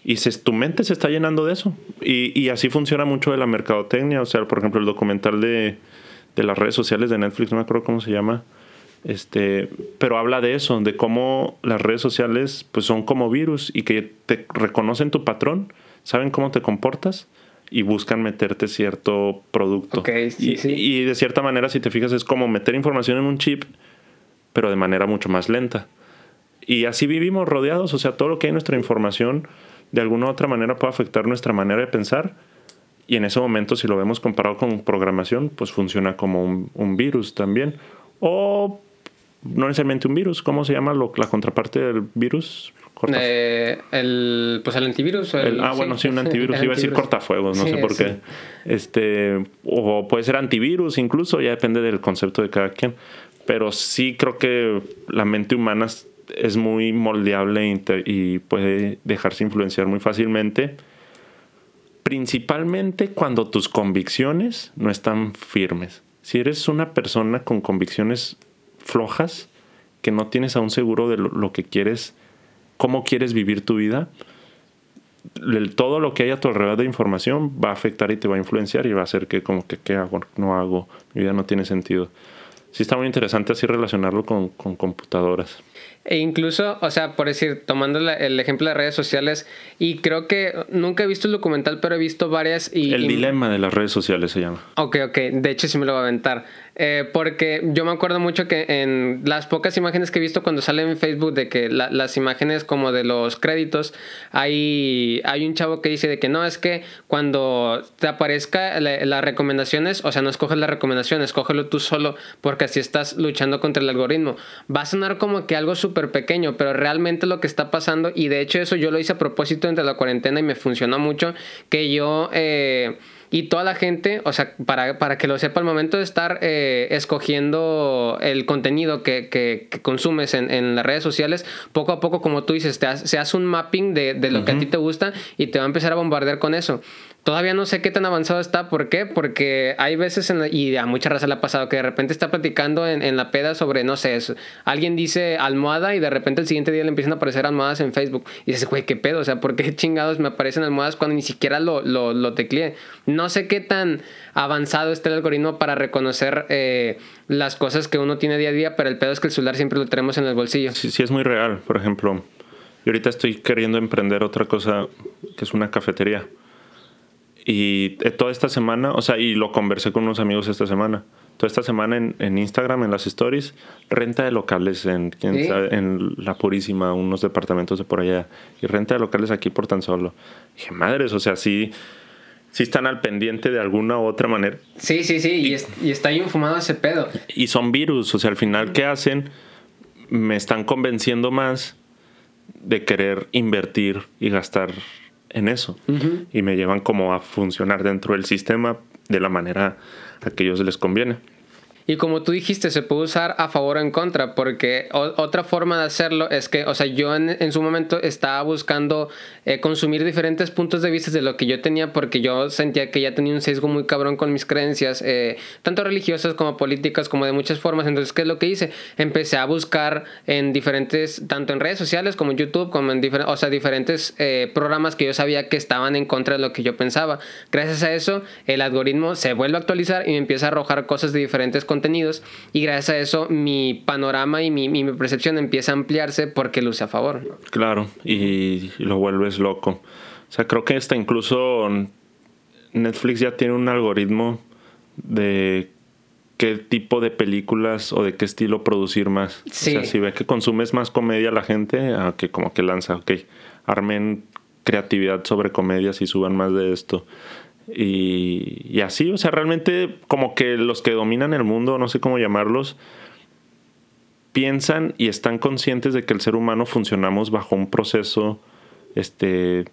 y se, tu mente se está llenando de eso. Y, y, así funciona mucho de la mercadotecnia. O sea, por ejemplo, el documental de, de, las redes sociales de Netflix, no me acuerdo cómo se llama. Este, pero habla de eso, de cómo las redes sociales pues son como virus y que te reconocen tu patrón, saben cómo te comportas y buscan meterte cierto producto. sí, y, sí. y de cierta manera, si te fijas, es como meter información en un chip, pero de manera mucho más lenta. Y así vivimos rodeados, o sea, todo lo que hay en nuestra información de alguna u otra manera puede afectar nuestra manera de pensar. Y en ese momento, si lo vemos comparado con programación, pues funciona como un, virus también. O no necesariamente un virus, ¿cómo se llama lo, la contraparte del virus? Eh, el, pues el antivirus. ah, bueno, sí, un antivirus. Iba a decir cortafuegos, no sé por qué. Este, o puede ser antivirus incluso, ya depende del concepto de cada quien. Pero sí creo que la mente humana es muy moldeable y puede dejarse influenciar muy fácilmente, principalmente cuando tus convicciones no están firmes. Si eres una persona con convicciones flojas, que no tienes aún seguro de lo, que quieres, cómo quieres vivir tu vida, todo lo que hay a tu alrededor de información va a afectar y te va a influenciar y va a hacer que como que qué hago, no hago, mi vida no tiene sentido. Sí está muy interesante así relacionarlo con computadoras. E incluso, o sea, por decir, tomando el ejemplo de redes sociales, y creo que nunca he visto el documental, pero he visto varias. Y, el dilema de las redes sociales se llama. Ok, ok, de hecho sí me lo voy a aventar. Eh, porque yo me acuerdo mucho que en las pocas imágenes que he visto cuando salen en Facebook de que las imágenes como de los créditos, hay, hay un chavo que dice de que no, es que cuando te aparezca las recomendaciones, o sea, no escoges las recomendaciones, escógelo tú solo, porque así estás luchando contra el algoritmo. Va a sonar como que algo súper pequeño, pero realmente lo que está pasando, y de hecho eso yo lo hice a propósito entre la cuarentena y me funcionó mucho, que yo... Eh, y toda la gente, o sea, para, para que lo sepa, al momento de estar eh, escogiendo el contenido que, que, consumes en, en, las redes sociales, poco a poco, como tú dices, te se hace un mapping de, de lo que a ti te gusta y te va a empezar a bombardear con eso. Todavía no sé qué tan avanzado está. ¿Por qué? Porque hay veces, en y a mucha raza le ha pasado, que de repente está platicando en, la peda sobre, no sé, alguien dice almohada y de repente el siguiente día le empiezan a aparecer almohadas en Facebook. Y dices, güey, ¿qué pedo? O sea, ¿por qué chingados me aparecen almohadas cuando ni siquiera lo, lo, lo tecleé? No sé qué tan avanzado está el algoritmo para reconocer eh, las cosas que uno tiene día a día, pero el pedo es que el celular siempre lo tenemos en el bolsillo. Sí, sí es muy real. Por ejemplo, yo ahorita estoy queriendo emprender otra cosa que es una cafetería. Y eh, toda esta semana, o sea, y lo conversé con unos amigos esta semana. Toda esta semana en, en Instagram, en las stories, renta de locales en, en, La Purísima, unos departamentos de por allá. Y renta de locales aquí por tan solo. dije, madres, o sea, sí, sí están al pendiente de alguna u otra manera. Sí, sí, sí, y, y está ahí infumado ese pedo. Y son virus, o sea, al final, ¿qué hacen? Me están convenciendo más de querer invertir y gastar en eso y me llevan como a funcionar dentro del sistema de la manera a que ellos les conviene. Y como tú dijiste, se puede usar a favor o en contra, porque otra forma de hacerlo es que, o sea, yo en, su momento estaba buscando eh, consumir diferentes puntos de vista de lo que yo tenía, porque yo sentía que ya tenía un sesgo muy cabrón con mis creencias, eh, tanto religiosas como políticas, como de muchas formas. Entonces, ¿qué es lo que hice? Empecé a buscar en diferentes, tanto en redes sociales como en YouTube, como en diferentes, o sea, diferentes eh, programas que yo sabía que estaban en contra de lo que yo pensaba. Gracias a eso, el algoritmo se vuelve a actualizar y me empieza a arrojar cosas de diferentes contenidos y gracias a eso mi panorama y mi, mi percepción empieza a ampliarse porque luce a favor. Claro, y lo vuelves loco. O sea, creo que hasta incluso Netflix ya tiene un algoritmo de qué tipo de películas o de qué estilo producir más. O sea, si ve que consumes más comedia la gente, que como que lanza, ok, armen creatividad sobre comedias y suban más de esto. Y, así, o sea, realmente como que los que dominan el mundo, no sé cómo llamarlos, piensan y están conscientes de que el ser humano funcionamos bajo un proceso este,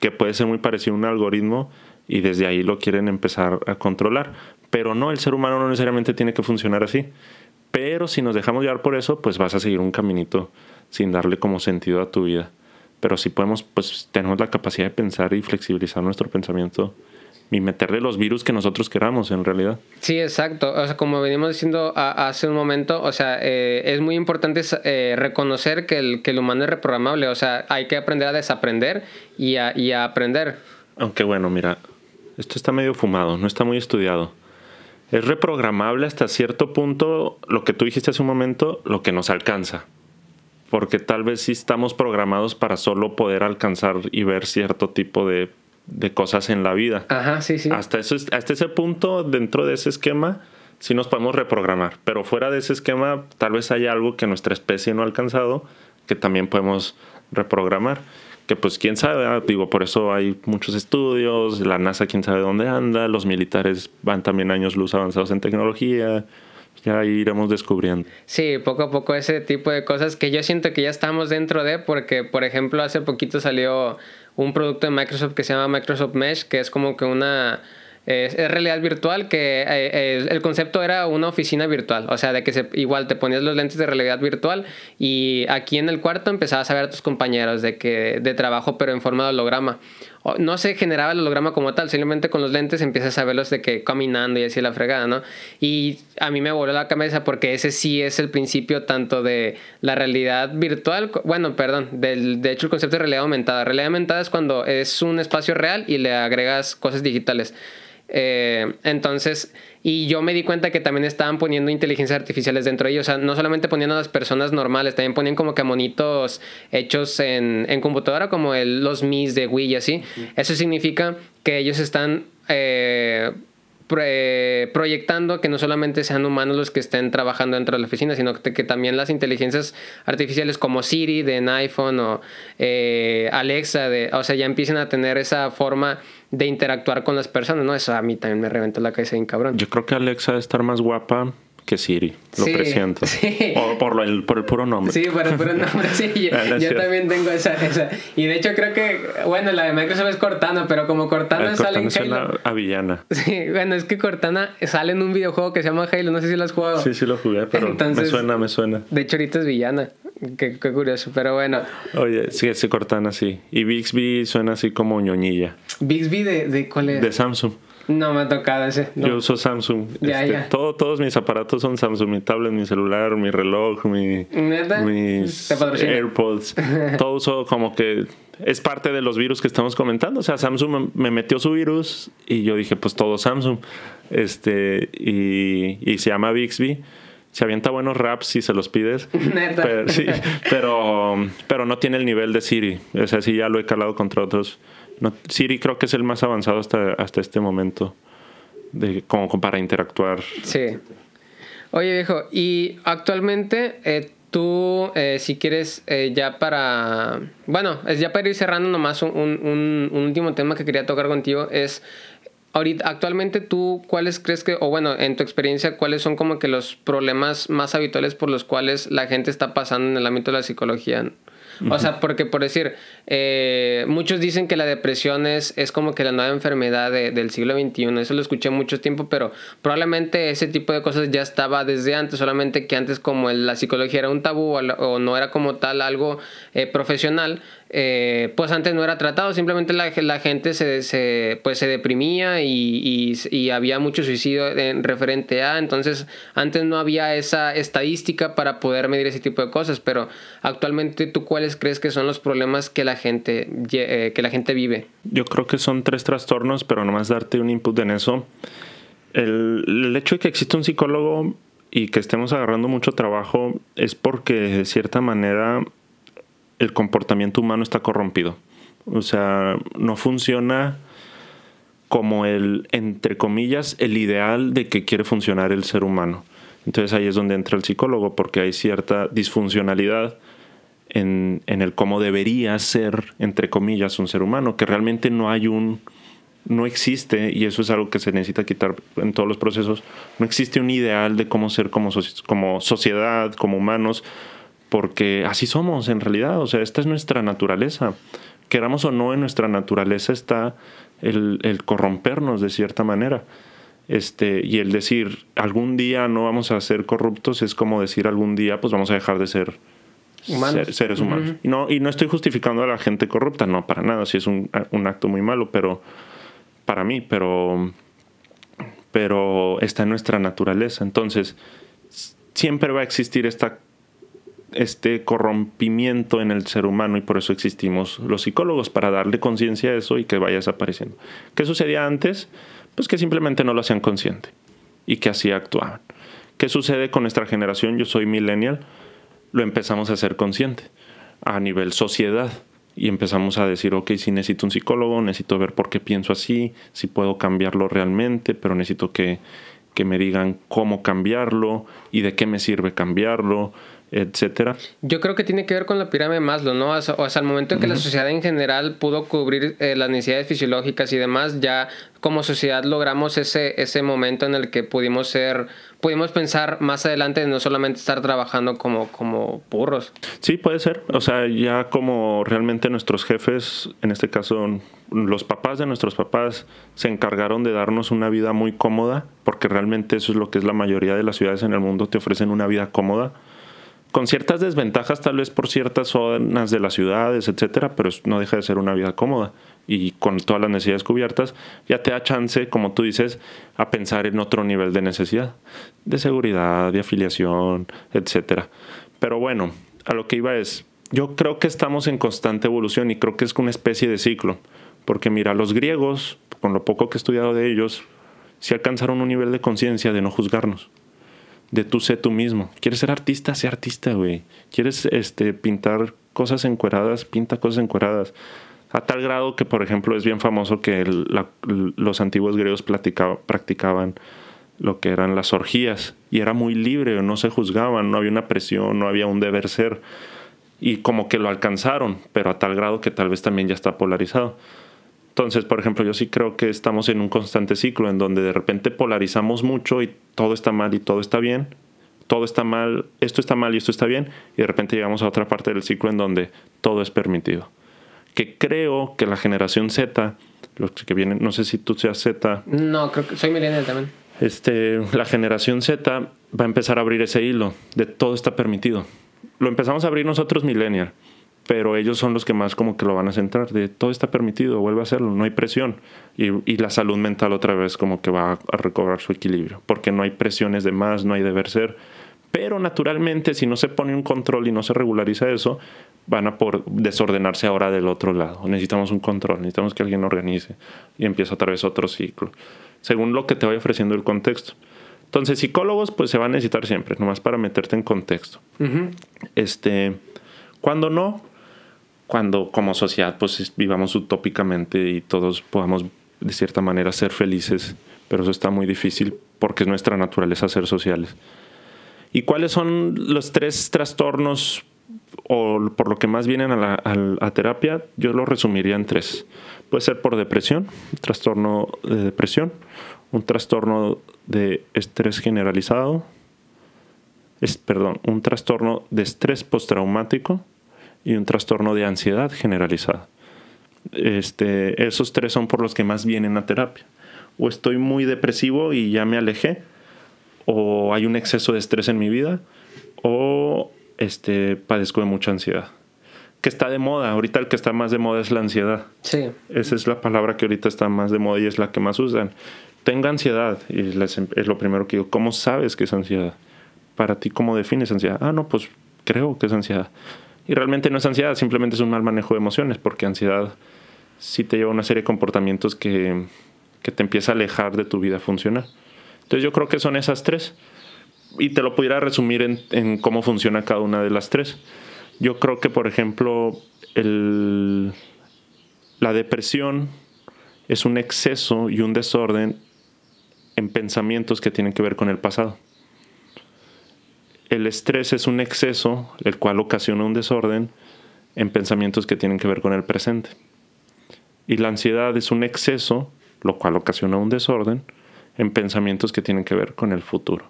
que puede ser muy parecido a un algoritmo y desde ahí lo quieren empezar a controlar. Pero no, el ser humano no necesariamente tiene que funcionar así. Pero si nos dejamos llevar por eso, pues vas a seguir un caminito sin darle como sentido a tu vida. Pero si podemos, pues tenemos la capacidad de pensar y flexibilizar nuestro pensamiento y meterle los virus que nosotros queramos en realidad. Sí, exacto. O sea, como venimos diciendo hace un momento, o sea, eh, es muy importante eh, reconocer que el, que el humano es reprogramable. O sea, hay que aprender a desaprender y a, y a aprender. Aunque bueno, mira, esto está medio fumado, no está muy estudiado. Es reprogramable hasta cierto punto lo que tú dijiste hace un momento, lo que nos alcanza. Porque tal vez sí estamos programados para solo poder alcanzar y ver cierto tipo de de cosas en la vida. Ajá, sí, sí. Hasta, eso, hasta ese punto, dentro de ese esquema, sí nos podemos reprogramar. Pero fuera de ese esquema, tal vez haya algo que nuestra especie no ha alcanzado, que también podemos reprogramar. Que pues quién sabe, ah, digo, por eso hay muchos estudios, la NASA quién sabe dónde anda, los militares van también años luz avanzados en tecnología, ya iremos descubriendo. Sí, poco a poco ese tipo de cosas que yo siento que ya estamos dentro de, porque por ejemplo hace poquito salió un producto de Microsoft que se llama Microsoft Mesh, que es como que una es, realidad virtual que eh, el concepto era una oficina virtual, o sea, de que se, igual te ponías los lentes de realidad virtual y aquí en el cuarto empezabas a ver a tus compañeros de que de trabajo pero en forma de holograma. No se generaba el holograma como tal, simplemente con los lentes empiezas a verlos de que caminando y así la fregada, ¿no? Y a mí me voló la cabeza porque ese sí es el principio tanto de la realidad virtual, bueno, perdón, del, de hecho el concepto de realidad aumentada. Realidad aumentada es cuando es un espacio real y le agregas cosas digitales. Eh, entonces, y yo me di cuenta que también estaban poniendo inteligencias artificiales dentro de ellos. O sea, no solamente poniendo a las personas normales, también ponían como que monitos hechos en, en computadora, como el, los Mis de Wii y así. Eso significa que ellos están eh, proyectando que no solamente sean humanos los que estén trabajando dentro de la oficina, sino que, también las inteligencias artificiales como Siri de iPhone o eh, Alexa, de, o sea, ya empiecen a tener esa forma de interactuar con las personas, ¿no? Eso a mí también me reventó la cabeza bien cabrón. Yo creo que Alexa debe estar más guapa que Siri, lo presiento. O por, el, por el puro nombre. Sí, por el puro nombre, sí. Yo, también tengo esa, esa, Y de hecho creo que, bueno, la de Microsoft es Cortana, pero como Cortana, sale en Halo. a villana. Sí, bueno, es que Cortana sale en un videojuego que se llama Halo, no sé si lo has jugado. Sí, sí lo jugué, pero me suena, me suena. De hecho ahorita es villana. Qué, qué curioso, pero bueno. Oye, sí, sí, Cortana, sí. Y Bixby suena así como ñoñilla. ¿Bixby de, de cuál es? De Samsung. No me ha tocado ese. Yo uso Samsung. Este, todo, todos mis aparatos son Samsung. Mi tablet, mi celular, mi reloj, mi, mis AirPods. todo uso como que es parte de los virus que estamos comentando. O sea, Samsung me metió su virus y yo dije, pues todo Samsung. Este, y, y se llama Bixby se avienta buenos raps si se los pides. Pero, sí, pero, pero no tiene el nivel de Siri. O sea, sí ya lo he calado contra otros Siri creo que es el más avanzado hasta, hasta este momento, de, como, para interactuar. Sí. Oye, viejo, y actualmente eh, tú, eh, si quieres, eh, ya para. Bueno, es ya para ir cerrando nomás un, un, un, último tema que quería tocar contigo es. Ahorita, actualmente tú, ¿cuáles crees que, o bueno, en tu experiencia, cuáles son como que los problemas más habituales por los cuales la gente está pasando en el ámbito de la psicología? O sea, porque por decir, eh, muchos dicen que la depresión es, es como que la nueva enfermedad del siglo XXI. Eso lo escuché mucho tiempo, pero probablemente ese tipo de cosas ya estaba desde antes, solamente que antes como la psicología era un tabú o, no era como tal algo eh, profesional, eh, pues antes no era tratado, simplemente la, gente se, se, pues se deprimía y, y, había mucho suicidio en referente a, entonces antes no había esa estadística para poder medir ese tipo de cosas, pero actualmente tú cuáles crees que son los problemas que la gente, eh, que la gente vive? Yo creo que son tres trastornos, pero nomás darte un input en eso. El, el hecho de que exista un psicólogo y que estemos agarrando mucho trabajo es porque de cierta manera el comportamiento humano está corrompido. O sea, no funciona como el, entre comillas, el ideal de que quiere funcionar el ser humano. Entonces ahí es donde entra el psicólogo, porque hay cierta disfuncionalidad en, en el cómo debería ser, entre comillas, un ser humano, que realmente no hay un, no existe, y eso es algo que se necesita quitar en todos los procesos, no existe un ideal de cómo ser como, como sociedad, como humanos, porque así somos en realidad, o sea, esta es nuestra naturaleza. Queramos o no, en nuestra naturaleza está el, corrompernos de cierta manera. Este, y el decir algún día no vamos a ser corruptos es como decir algún día pues vamos a dejar de ser seres humanos. y, no, y no estoy justificando a la gente corrupta, no, para nada, si es un, un, acto muy malo, pero para mí, pero, pero está en nuestra naturaleza. Entonces, siempre va a existir esta este corrompimiento en el ser humano y por eso existimos los psicólogos, para darle conciencia a eso y que vaya desapareciendo. ¿Qué sucedía antes? Pues que simplemente no lo hacían consciente y que así actuaban. ¿Qué sucede con nuestra generación? Yo soy millennial, lo empezamos a hacer consciente a nivel sociedad y empezamos a decir, ok, si necesito un psicólogo, necesito ver por qué pienso así, si puedo cambiarlo realmente, pero necesito que, que me digan cómo cambiarlo y de qué me sirve cambiarlo etcétera. Yo creo que tiene que ver con la pirámide de Maslow, ¿no? O sea, al momento en que la sociedad en general pudo cubrir eh, las necesidades fisiológicas y demás, ya como sociedad logramos ese, ese momento en el que pudimos ser, pudimos pensar más adelante no solamente estar trabajando como, como burros. Sí, puede ser. O sea, ya como realmente nuestros jefes, en este caso los papás de nuestros papás, se encargaron de darnos una vida muy cómoda, porque realmente eso es lo que es la mayoría de las ciudades en el mundo, te ofrecen una vida cómoda con ciertas desventajas tal vez por ciertas zonas de las ciudades, etcétera, pero no deja de ser una vida cómoda y con todas las necesidades cubiertas, ya te da chance, como tú dices, a pensar en otro nivel de necesidad, de seguridad, de afiliación, etcétera. Pero bueno, a lo que iba es, yo creo que estamos en constante evolución y creo que es una especie de ciclo, porque mira, los griegos, con lo poco que he estudiado de ellos, sí alcanzaron un nivel de conciencia de no juzgarnos de tú sé tú mismo. ¿Quieres ser artista? Sé artista, güey. ¿Quieres este, pintar cosas encueradas? Pinta cosas encueradas. A tal grado que, por ejemplo, es bien famoso que los antiguos griegos practicaban lo que eran las orgías y era muy libre, no se juzgaban, no había una presión, no había un deber ser y como que lo alcanzaron, pero a tal grado que tal vez también ya está polarizado. Entonces, por ejemplo, yo sí creo que estamos en un constante ciclo en donde de repente polarizamos mucho y todo está mal y todo está bien, todo está mal, esto está mal y esto está bien, y de repente llegamos a otra parte del ciclo en donde todo es permitido. Que creo que la generación Z, los que vienen, no sé si tú seas Z. No, creo que soy millennial también. Este, la generación Z va a empezar a abrir ese hilo de todo está permitido. Lo empezamos a abrir nosotros millennial pero ellos son los que más como que lo van a centrar, de todo está permitido, vuelve a hacerlo, no hay presión. Y, la salud mental otra vez como que va a recobrar su equilibrio, porque no hay presiones de más, no hay deber ser. Pero naturalmente, si no se pone un control y no se regulariza eso, van a por desordenarse ahora del otro lado. Necesitamos un control, necesitamos que alguien organice y empieza otra vez otro ciclo, según lo que te vaya ofreciendo el contexto. Entonces, psicólogos, pues se van a necesitar siempre, nomás para meterte en contexto. Este, cuando no, cuando como sociedad pues vivamos utópicamente y todos podamos de cierta manera ser felices, pero eso está muy difícil porque es nuestra naturaleza ser sociales. ¿Y cuáles son los tres trastornos o por lo que más vienen a la terapia? Yo lo resumiría en tres. Puede ser por depresión, trastorno de depresión, un trastorno de estrés generalizado, es, perdón, un trastorno de estrés postraumático y un trastorno de ansiedad generalizada. Este, esos tres son por los que más vienen a terapia. O estoy muy depresivo y ya me alejé, o hay un exceso de estrés en mi vida, o este, padezco de mucha ansiedad. Que está de moda, ahorita el que está más de moda es la ansiedad. Sí. Esa es la palabra que ahorita está más de moda y es la que más usan. Tenga ansiedad, y les- es lo primero que digo. ¿Cómo sabes que es ansiedad? Para ti, ¿cómo defines ansiedad? Ah, no, pues creo que es ansiedad. Y realmente no es ansiedad, simplemente es un mal manejo de emociones, porque ansiedad sí te lleva a una serie de comportamientos que, que te empieza a alejar de tu vida funcional. Entonces yo creo que son esas tres. Y te lo pudiera resumir en, cómo funciona cada una de las tres. Yo creo que, por ejemplo, el, la depresión es un exceso y un desorden en pensamientos que tienen que ver con el pasado. El estrés es un exceso, el cual ocasiona un desorden en pensamientos que tienen que ver con el presente. Y la ansiedad es un exceso, lo cual ocasiona un desorden en pensamientos que tienen que ver con el futuro.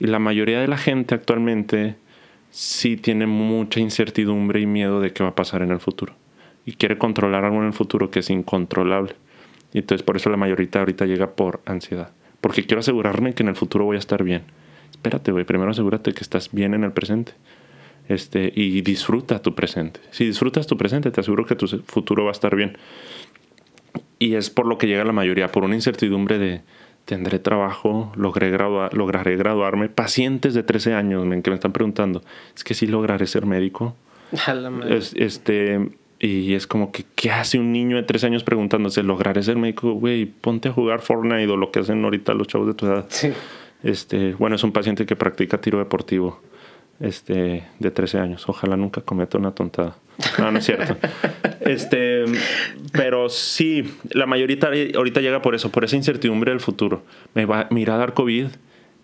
Y la mayoría de la gente actualmente sí tiene mucha incertidumbre y miedo de qué va a pasar en el futuro. Y quiere controlar algo en el futuro que es incontrolable. Y entonces por eso la mayoría ahorita llega por ansiedad. Porque quiero asegurarme que en el futuro voy a estar bien. Espérate, güey, primero asegúrate que estás bien en el presente. Este, y disfruta tu presente. Si disfrutas tu presente, te aseguro que tu futuro va a estar bien. Y es por lo que llega la mayoría, por una incertidumbre de tendré trabajo, logré, graduar, lograré graduarme. Pacientes de 13 años men, que me están preguntando, es que sí lograré ser médico. Es, este, y es como que, ¿qué hace un niño de 13 años preguntándose, lograré ser médico? Güey, ponte a jugar Fortnite o lo que hacen ahorita los chavos de tu edad. Sí. Este, bueno, es un paciente que practica tiro deportivo este, de 13 años. Ojalá nunca cometa una tontada. No, no es cierto. Este, pero sí, la mayoría ahorita llega por eso, por esa incertidumbre del futuro. Me va, me irá a dar COVID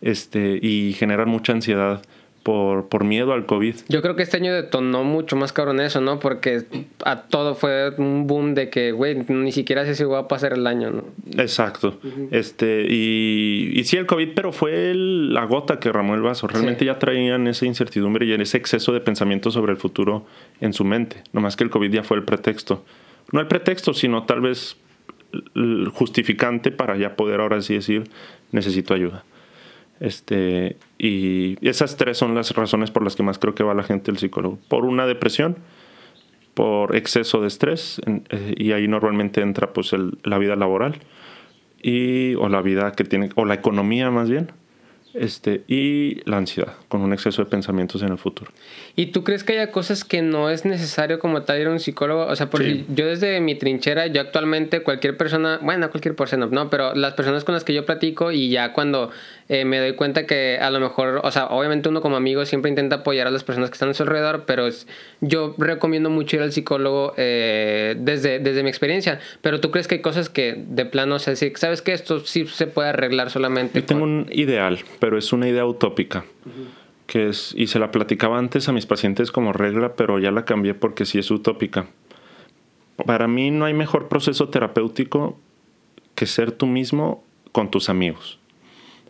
este, y generar mucha ansiedad por, por miedo al COVID. Yo creo que este año detonó mucho más cabrón eso, ¿no? Porque a todo fue un boom de que, güey, ni siquiera sé si va a pasar el año, ¿no? Exacto. este, y, y sí, el COVID, pero fue el- la gota que ramó el vaso. Realmente Sí. ya traían esa incertidumbre y ese exceso de pensamiento sobre el futuro en su mente. Nomás que el COVID ya fue el pretexto. No el pretexto, sino tal vez justificante para ya poder ahora sí decir, necesito ayuda. Este, y esas tres son las razones por las que más creo que va la gente al psicólogo. Por una depresión, por exceso de estrés, eh, y ahí normalmente entra pues el- la vida laboral, y, o la vida que tiene, o la economía más bien, este, y la ansiedad, con un exceso de pensamientos en el futuro. ¿Y tú crees que haya cosas que no es necesario como tal ir a un psicólogo? O sea, porque Sí. yo desde mi trinchera, yo actualmente cualquier persona, bueno, cualquier persona, no, pero las personas con las que yo platico y ya cuando eh, me doy cuenta que a lo mejor, o sea, obviamente uno como amigo siempre intenta apoyar a las personas que están a su alrededor, pero es, yo recomiendo mucho ir al psicólogo eh, desde, desde mi experiencia. Pero tú crees que hay cosas que de plano, o sea, sí, sabes que esto sí se puede arreglar solamente Yo tengo un ideal, pero es una idea utópica. Que es, y se la platicaba antes a mis pacientes como regla, pero ya la cambié porque sí es utópica. Para mí no hay mejor proceso terapéutico que ser tú mismo con tus amigos.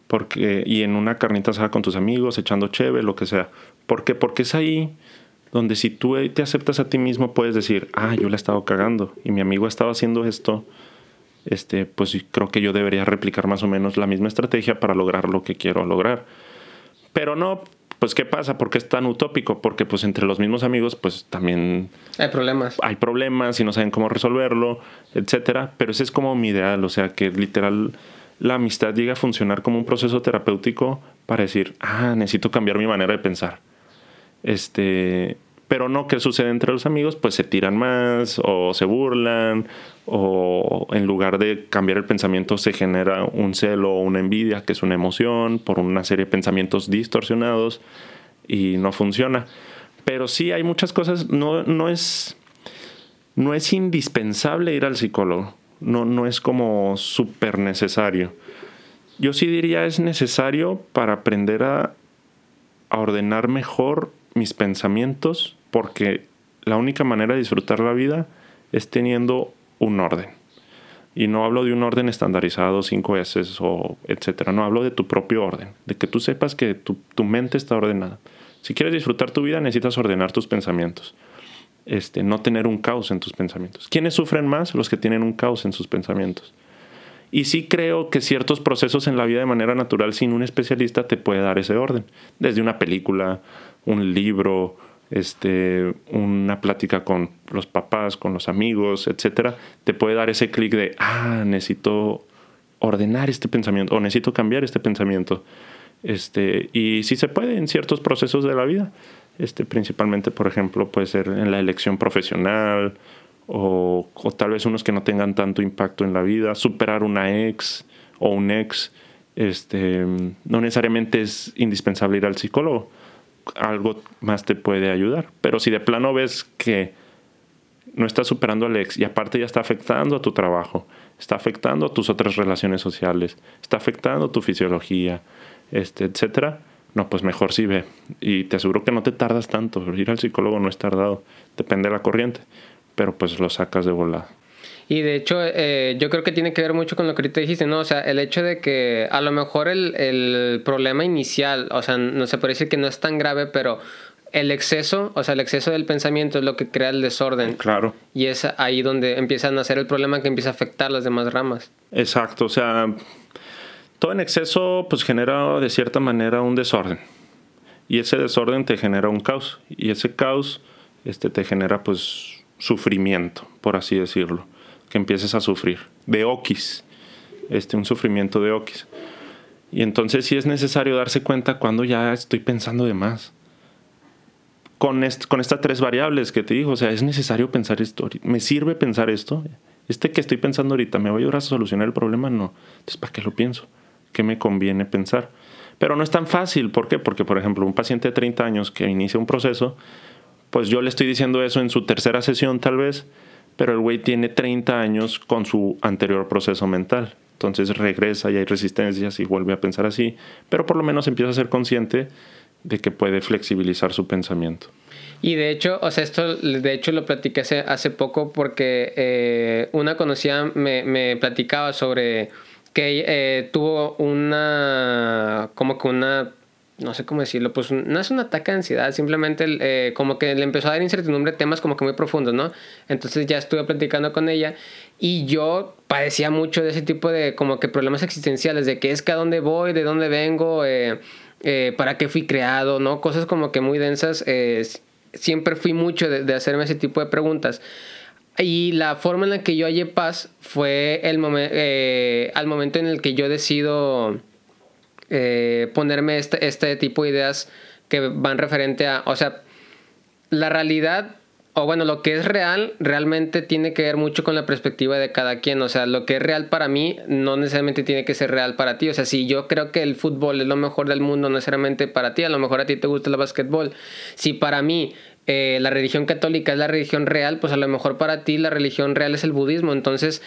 Porque, y en una carnita asada con tus amigos, echando cheve, lo que sea. ¿Por qué? Porque es ahí donde si tú te aceptas a ti mismo puedes decir, ah, yo le he estado cagando y mi amigo ha estado haciendo esto este, pues creo que yo debería replicar más o menos la misma estrategia para lograr lo que quiero lograr. Pero no, pues ¿qué pasa? ¿Por qué es tan utópico? Porque pues entre los mismos amigos pues también Hay problemas. hay problemas y no saben cómo resolverlo, etcétera. Pero ese es como mi ideal, o sea que literal la amistad llega a funcionar como un proceso terapéutico para decir, ah, necesito cambiar mi manera de pensar. Este, pero no, ¿qué sucede entre los amigos? Pues se tiran más o se burlan o en lugar de cambiar el pensamiento se genera un celo o una envidia, que es una emoción, por una serie de pensamientos distorsionados y no funciona. Pero sí hay muchas cosas, no, no es no es indispensable ir al psicólogo. No, no es como súper necesario. Yo sí diría es necesario para aprender a, ordenar mejor mis pensamientos, porque la única manera de disfrutar la vida es teniendo un orden. Y no hablo de un orden estandarizado, cinco S o etcétera. No hablo de tu propio orden, de que tú sepas que tu, tu mente está ordenada. Si quieres disfrutar tu vida, necesitas ordenar tus pensamientos. Este, no tener un caos en tus pensamientos. ¿Quiénes sufren más? Los que tienen un caos en sus pensamientos. Y sí creo que ciertos procesos en la vida de manera natural sin un especialista te puede dar ese orden. Desde una película, un libro, este, una plática con los papás, con los amigos, etcétera, te puede dar ese clic de, ah, necesito ordenar este pensamiento o necesito cambiar este pensamiento. Este, y sí se puede en ciertos procesos de la vida. Este, principalmente, por ejemplo, puede ser en la elección profesional o, o, tal vez unos que no tengan tanto impacto en la vida, superar una ex o un ex. Este, no necesariamente es indispensable ir al psicólogo, algo más te puede ayudar. Pero si de plano ves que no estás superando al ex y aparte ya está afectando a tu trabajo, está afectando a tus otras relaciones sociales, está afectando a tu fisiología, este, etcétera, no, pues mejor sí ve. Y te aseguro que no te tardas tanto. Ir al psicólogo no es tardado, depende de la corriente, pero pues lo sacas de volada. Y de hecho, eh, yo creo que tiene que ver mucho con lo que ahorita dijiste, ¿no? O sea, el hecho de que a lo mejor el, el problema inicial, o sea, no se puede decir que no es tan grave, pero el exceso, o sea, el exceso del pensamiento es lo que crea el desorden. Claro. Y es ahí donde empieza a nacer el problema que empieza a afectar las demás ramas. Exacto, o sea, todo en exceso pues genera de cierta manera un desorden. Y ese desorden te genera un caos. Y ese caos este, te genera pues sufrimiento, por así decirlo que empieces a sufrir, de oquis, este, un sufrimiento de oquis. Y entonces sí es necesario darse cuenta cuando ya estoy pensando de más. Con, con estas tres variables que te digo, o sea, es necesario pensar esto. ¿Me sirve pensar esto? Este que estoy pensando ahorita, ¿me va a ayudar a solucionar el problema? No. Entonces, ¿para qué lo pienso? ¿Qué me conviene pensar? Pero no es tan fácil. ¿Por qué? Porque, por ejemplo, un paciente de 30 años que inicia un proceso, pues yo le estoy diciendo eso en su tercera sesión tal vez, pero el güey tiene 30 años con su anterior proceso mental. Entonces regresa y hay resistencias y vuelve a pensar así, pero por lo menos empieza a ser consciente de que puede flexibilizar su pensamiento. Y de hecho, o sea, esto de hecho lo platiqué hace, poco porque eh, una conocida me, platicaba sobre que eh, tuvo una, como que una no sé cómo decirlo, pues no es un ataque de ansiedad, simplemente eh, como que le empezó a dar incertidumbre temas como que muy profundos, ¿no? Entonces ya estuve platicando con ella y yo padecía mucho de ese tipo de como que problemas existenciales, de qué es que a dónde voy, de dónde vengo, eh, eh, para qué fui creado, ¿no? Cosas como que muy densas, siempre fui mucho de, de, hacerme ese tipo de preguntas. Y la forma en la que yo hallé paz fue el al momento en el que yo decido eh, ponerme este, este tipo de ideas que van referente a, o sea, la realidad o bueno, lo que es real realmente tiene que ver mucho con la perspectiva de cada quien. O sea, lo que es real para mí no necesariamente tiene que ser real para ti. O sea, si yo creo que el fútbol es lo mejor del mundo, no necesariamente para ti, a lo mejor a ti te gusta el básquetbol. Si para mí eh, la religión católica es la religión real, pues a lo mejor para ti la religión real es el budismo. Entonces,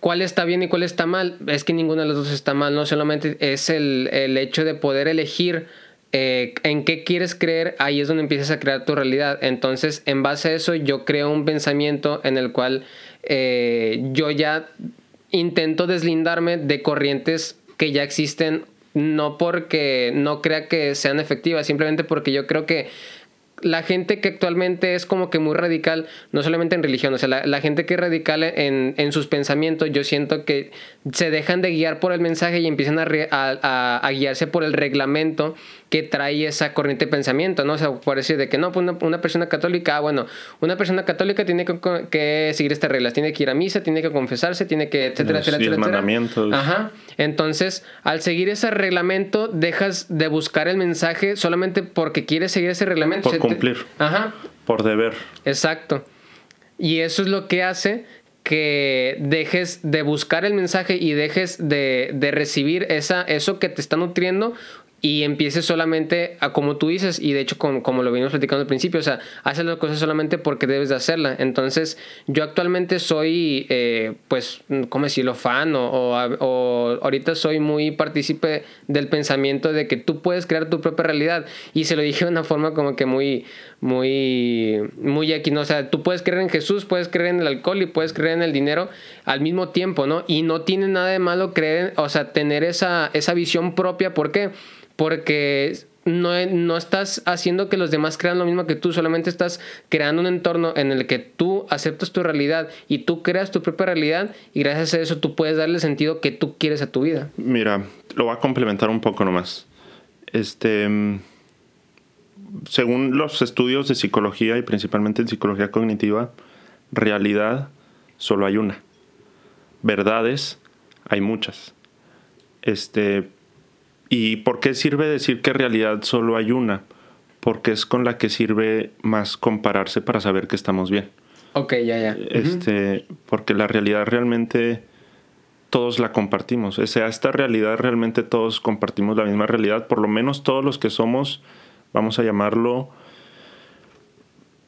¿Cuál está bien y cuál está mal? Es que ninguno de los dos está mal, no solamente es el, el hecho de poder elegir eh, en qué quieres creer, ahí es donde empiezas a crear tu realidad. Entonces, en base a eso, yo creo un pensamiento en el cual eh, yo ya intento deslindarme de corrientes que ya existen, no porque no crea que sean efectivas, simplemente porque yo creo que la gente que actualmente es como que muy radical, no solamente en religión, o sea, la, gente que es radical en, en, sus pensamientos, yo siento que se dejan de guiar por el mensaje y empiezan a, a, a guiarse por el reglamento que trae esa corriente de pensamiento, ¿no? O sea, por decir de que no, pues una, persona católica, ah, bueno, una persona católica tiene que, seguir estas reglas, tiene que ir a misa, tiene que confesarse, tiene que, etcétera, etcétera, etcétera. mandamientos. Ajá. Entonces, al seguir ese reglamento, dejas de buscar el mensaje solamente porque quieres seguir ese reglamento. Por cumplir. Ajá. Por deber. Exacto. Y eso es lo que hace que dejes de buscar el mensaje y dejes de, de recibir esa, eso que te está nutriendo y empieces solamente a como tú dices y de hecho como lo venimos platicando al principio o sea haces las cosas solamente porque debes de hacerla. Entonces yo actualmente soy eh, pues cómo decirlo fan o, o, ahorita soy muy partícipe del pensamiento de que tú puedes crear tu propia realidad. Y se lo dije de una forma como que muy muy muy aquí no o sea tú puedes creer en Jesús puedes creer en el alcohol y puedes creer en el dinero al mismo tiempo no y no tiene nada de malo creer o sea tener esa esa visión propia ¿por qué? porque no, no estás haciendo que los demás crean lo mismo que tú, solamente estás creando un entorno en el que tú aceptas tu realidad y tú creas tu propia realidad y gracias a eso tú puedes darle sentido que tú quieres a tu vida. Mira, lo voy a complementar un poco nomás. Este, según los estudios de psicología y principalmente en psicología cognitiva, realidad solo hay una. Verdades hay muchas. Este, ¿Y por qué sirve decir que realidad solo hay una? Porque es con la que sirve más compararse para saber que estamos bien. Ok, ya, ya. Este, Porque la realidad realmente todos la compartimos. O sea, esta realidad realmente todos compartimos la misma realidad. Por lo menos todos los que somos, vamos a llamarlo,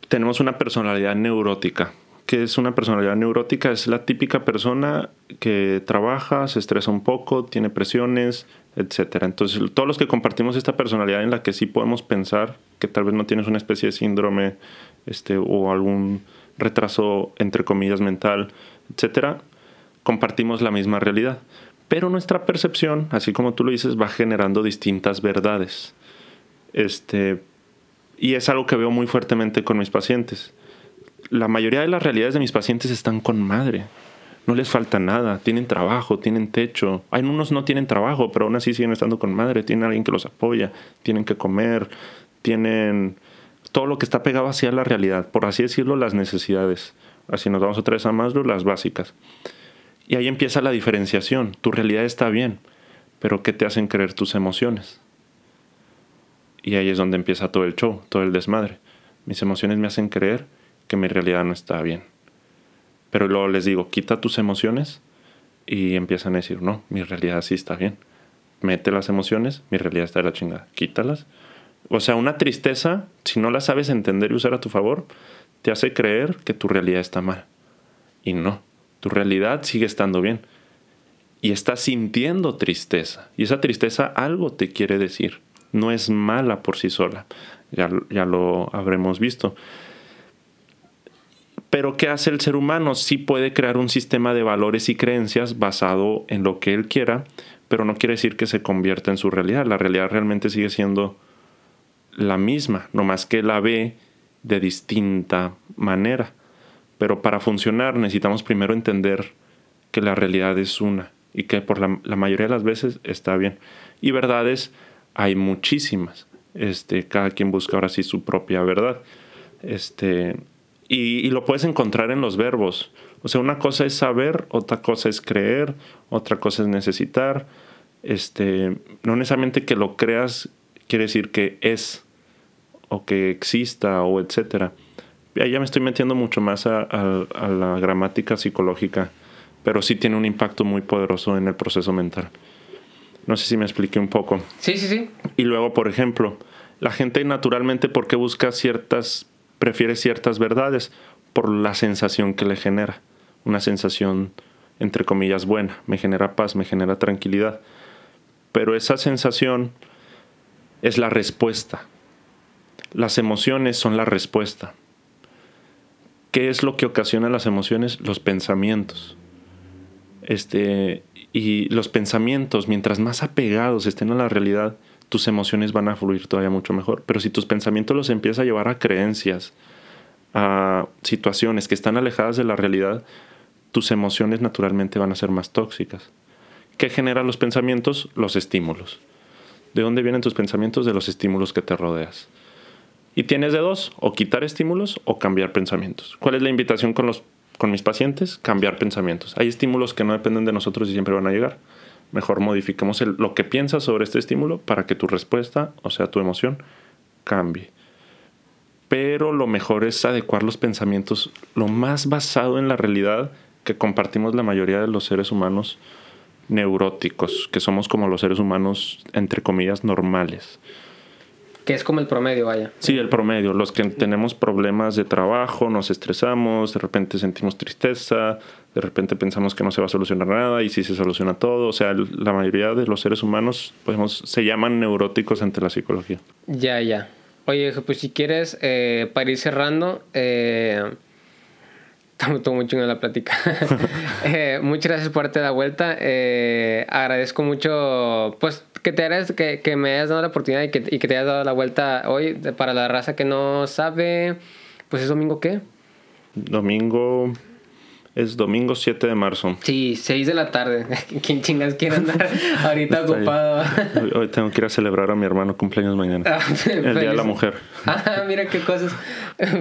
tenemos una personalidad neurótica. ¿Qué es una personalidad neurótica? Es la típica persona que trabaja, se estresa un poco, tiene presiones, etcétera. Entonces, todos los que compartimos esta personalidad en la que sí podemos pensar que tal vez no tienes una especie de síndrome este, o algún retraso, entre comillas, mental, etcétera, compartimos la misma realidad. Pero nuestra percepción, así como tú lo dices, va generando distintas verdades. Este, y es algo que veo muy fuertemente con mis pacientes. La mayoría de las realidades de mis pacientes están con madre no les falta nada, tienen trabajo, tienen techo. Hay unos no tienen trabajo, pero aún así siguen estando con madre, tienen alguien que los apoya, tienen que comer, tienen todo lo que está pegado hacia la realidad, por así decirlo, las necesidades. Así nos vamos otra vez a Maslow, las básicas. Y ahí empieza la diferenciación. Tu realidad está bien, pero ¿qué te hacen creer tus emociones? Y ahí es donde empieza todo el show, todo el desmadre. Mis emociones me hacen creer que mi realidad no está bien. Pero luego les digo, quita tus emociones y empiezan a decir, no, mi realidad sí está bien. Mete las emociones, mi realidad está de la chingada. Quítalas. O sea, una tristeza, si no la sabes entender y usar a tu favor, te hace creer que tu realidad está mal. Y no, tu realidad sigue estando bien. Y estás sintiendo tristeza. Y esa tristeza algo te quiere decir. No es mala por sí sola. Ya, ya lo habremos visto. Pero ¿qué hace el ser humano? Sí puede crear un sistema de valores y creencias basado en lo que él quiera, pero no quiere decir que se convierta en su realidad. La realidad realmente sigue siendo la misma, más que la ve de distinta manera. Pero para funcionar necesitamos primero entender que la realidad es una y que por la, la mayoría de las veces está bien. Y verdades hay muchísimas. Este, cada quien busca ahora sí su propia verdad. Este, y, lo puedes encontrar en los verbos. O sea, una cosa es saber, otra cosa es creer, otra cosa es necesitar. Este, no necesariamente que lo creas quiere decir que es o que exista o etcétera. Ya me estoy metiendo mucho más a, a, la gramática psicológica, pero sí tiene un impacto muy poderoso en el proceso mental. No sé si me expliqué un poco. Sí, sí, sí. Y luego, por ejemplo, la gente naturalmente, ¿por qué busca ciertas prefiere ciertas verdades por la sensación que le genera. Una sensación, entre comillas, buena. Me genera paz, me genera tranquilidad. Pero esa sensación es la respuesta. Las emociones son la respuesta. ¿Qué es lo que ocasiona las emociones? Los pensamientos. Este, y los pensamientos, mientras más apegados estén a la realidad, tus emociones van a fluir todavía mucho mejor. Pero si tus pensamientos los empiezas a llevar a creencias, a situaciones que están alejadas de la realidad, tus emociones naturalmente van a ser más tóxicas. ¿Qué generan los pensamientos? Los estímulos. ¿De dónde vienen tus pensamientos? De los estímulos que te rodeas. Y tienes de dos, o quitar estímulos o cambiar pensamientos. ¿Cuál es la invitación con, los, con mis pacientes? Cambiar pensamientos. Hay estímulos que no dependen de nosotros y siempre van a llegar mejor modifiquemos lo que piensas sobre este estímulo para que tu respuesta, o sea, tu emoción, cambie. Pero lo mejor es adecuar los pensamientos lo más basado en la realidad que compartimos la mayoría de los seres humanos neuróticos, que somos como los seres humanos, entre comillas, normales. Que es como el promedio, vaya. Sí, el promedio. Los que tenemos problemas de trabajo, nos estresamos, de repente sentimos tristeza, de repente pensamos que no se va a solucionar nada y sí se soluciona todo. O sea, la mayoría de los seres humanos podemos, se llaman neuróticos ante la psicología. Ya, ya. Oye, pues si quieres, eh, para ir cerrando, eh, Estamos mucho en la plática. Eh, muchas gracias por darte la vuelta. Eh, agradezco mucho, pues, que, te hayas, que, que me hayas dado la oportunidad y que, y que te hayas dado la vuelta hoy. Para la raza que no sabe, pues es domingo qué? Domingo es domingo 7 de marzo. Sí, 6 de la tarde. ¿Quién chingas quiere andar ahorita ocupado? Hoy, hoy tengo que ir a celebrar a mi hermano cumpleaños mañana. Ah, el Día de la feliz. Mujer. Ah, mira qué cosas.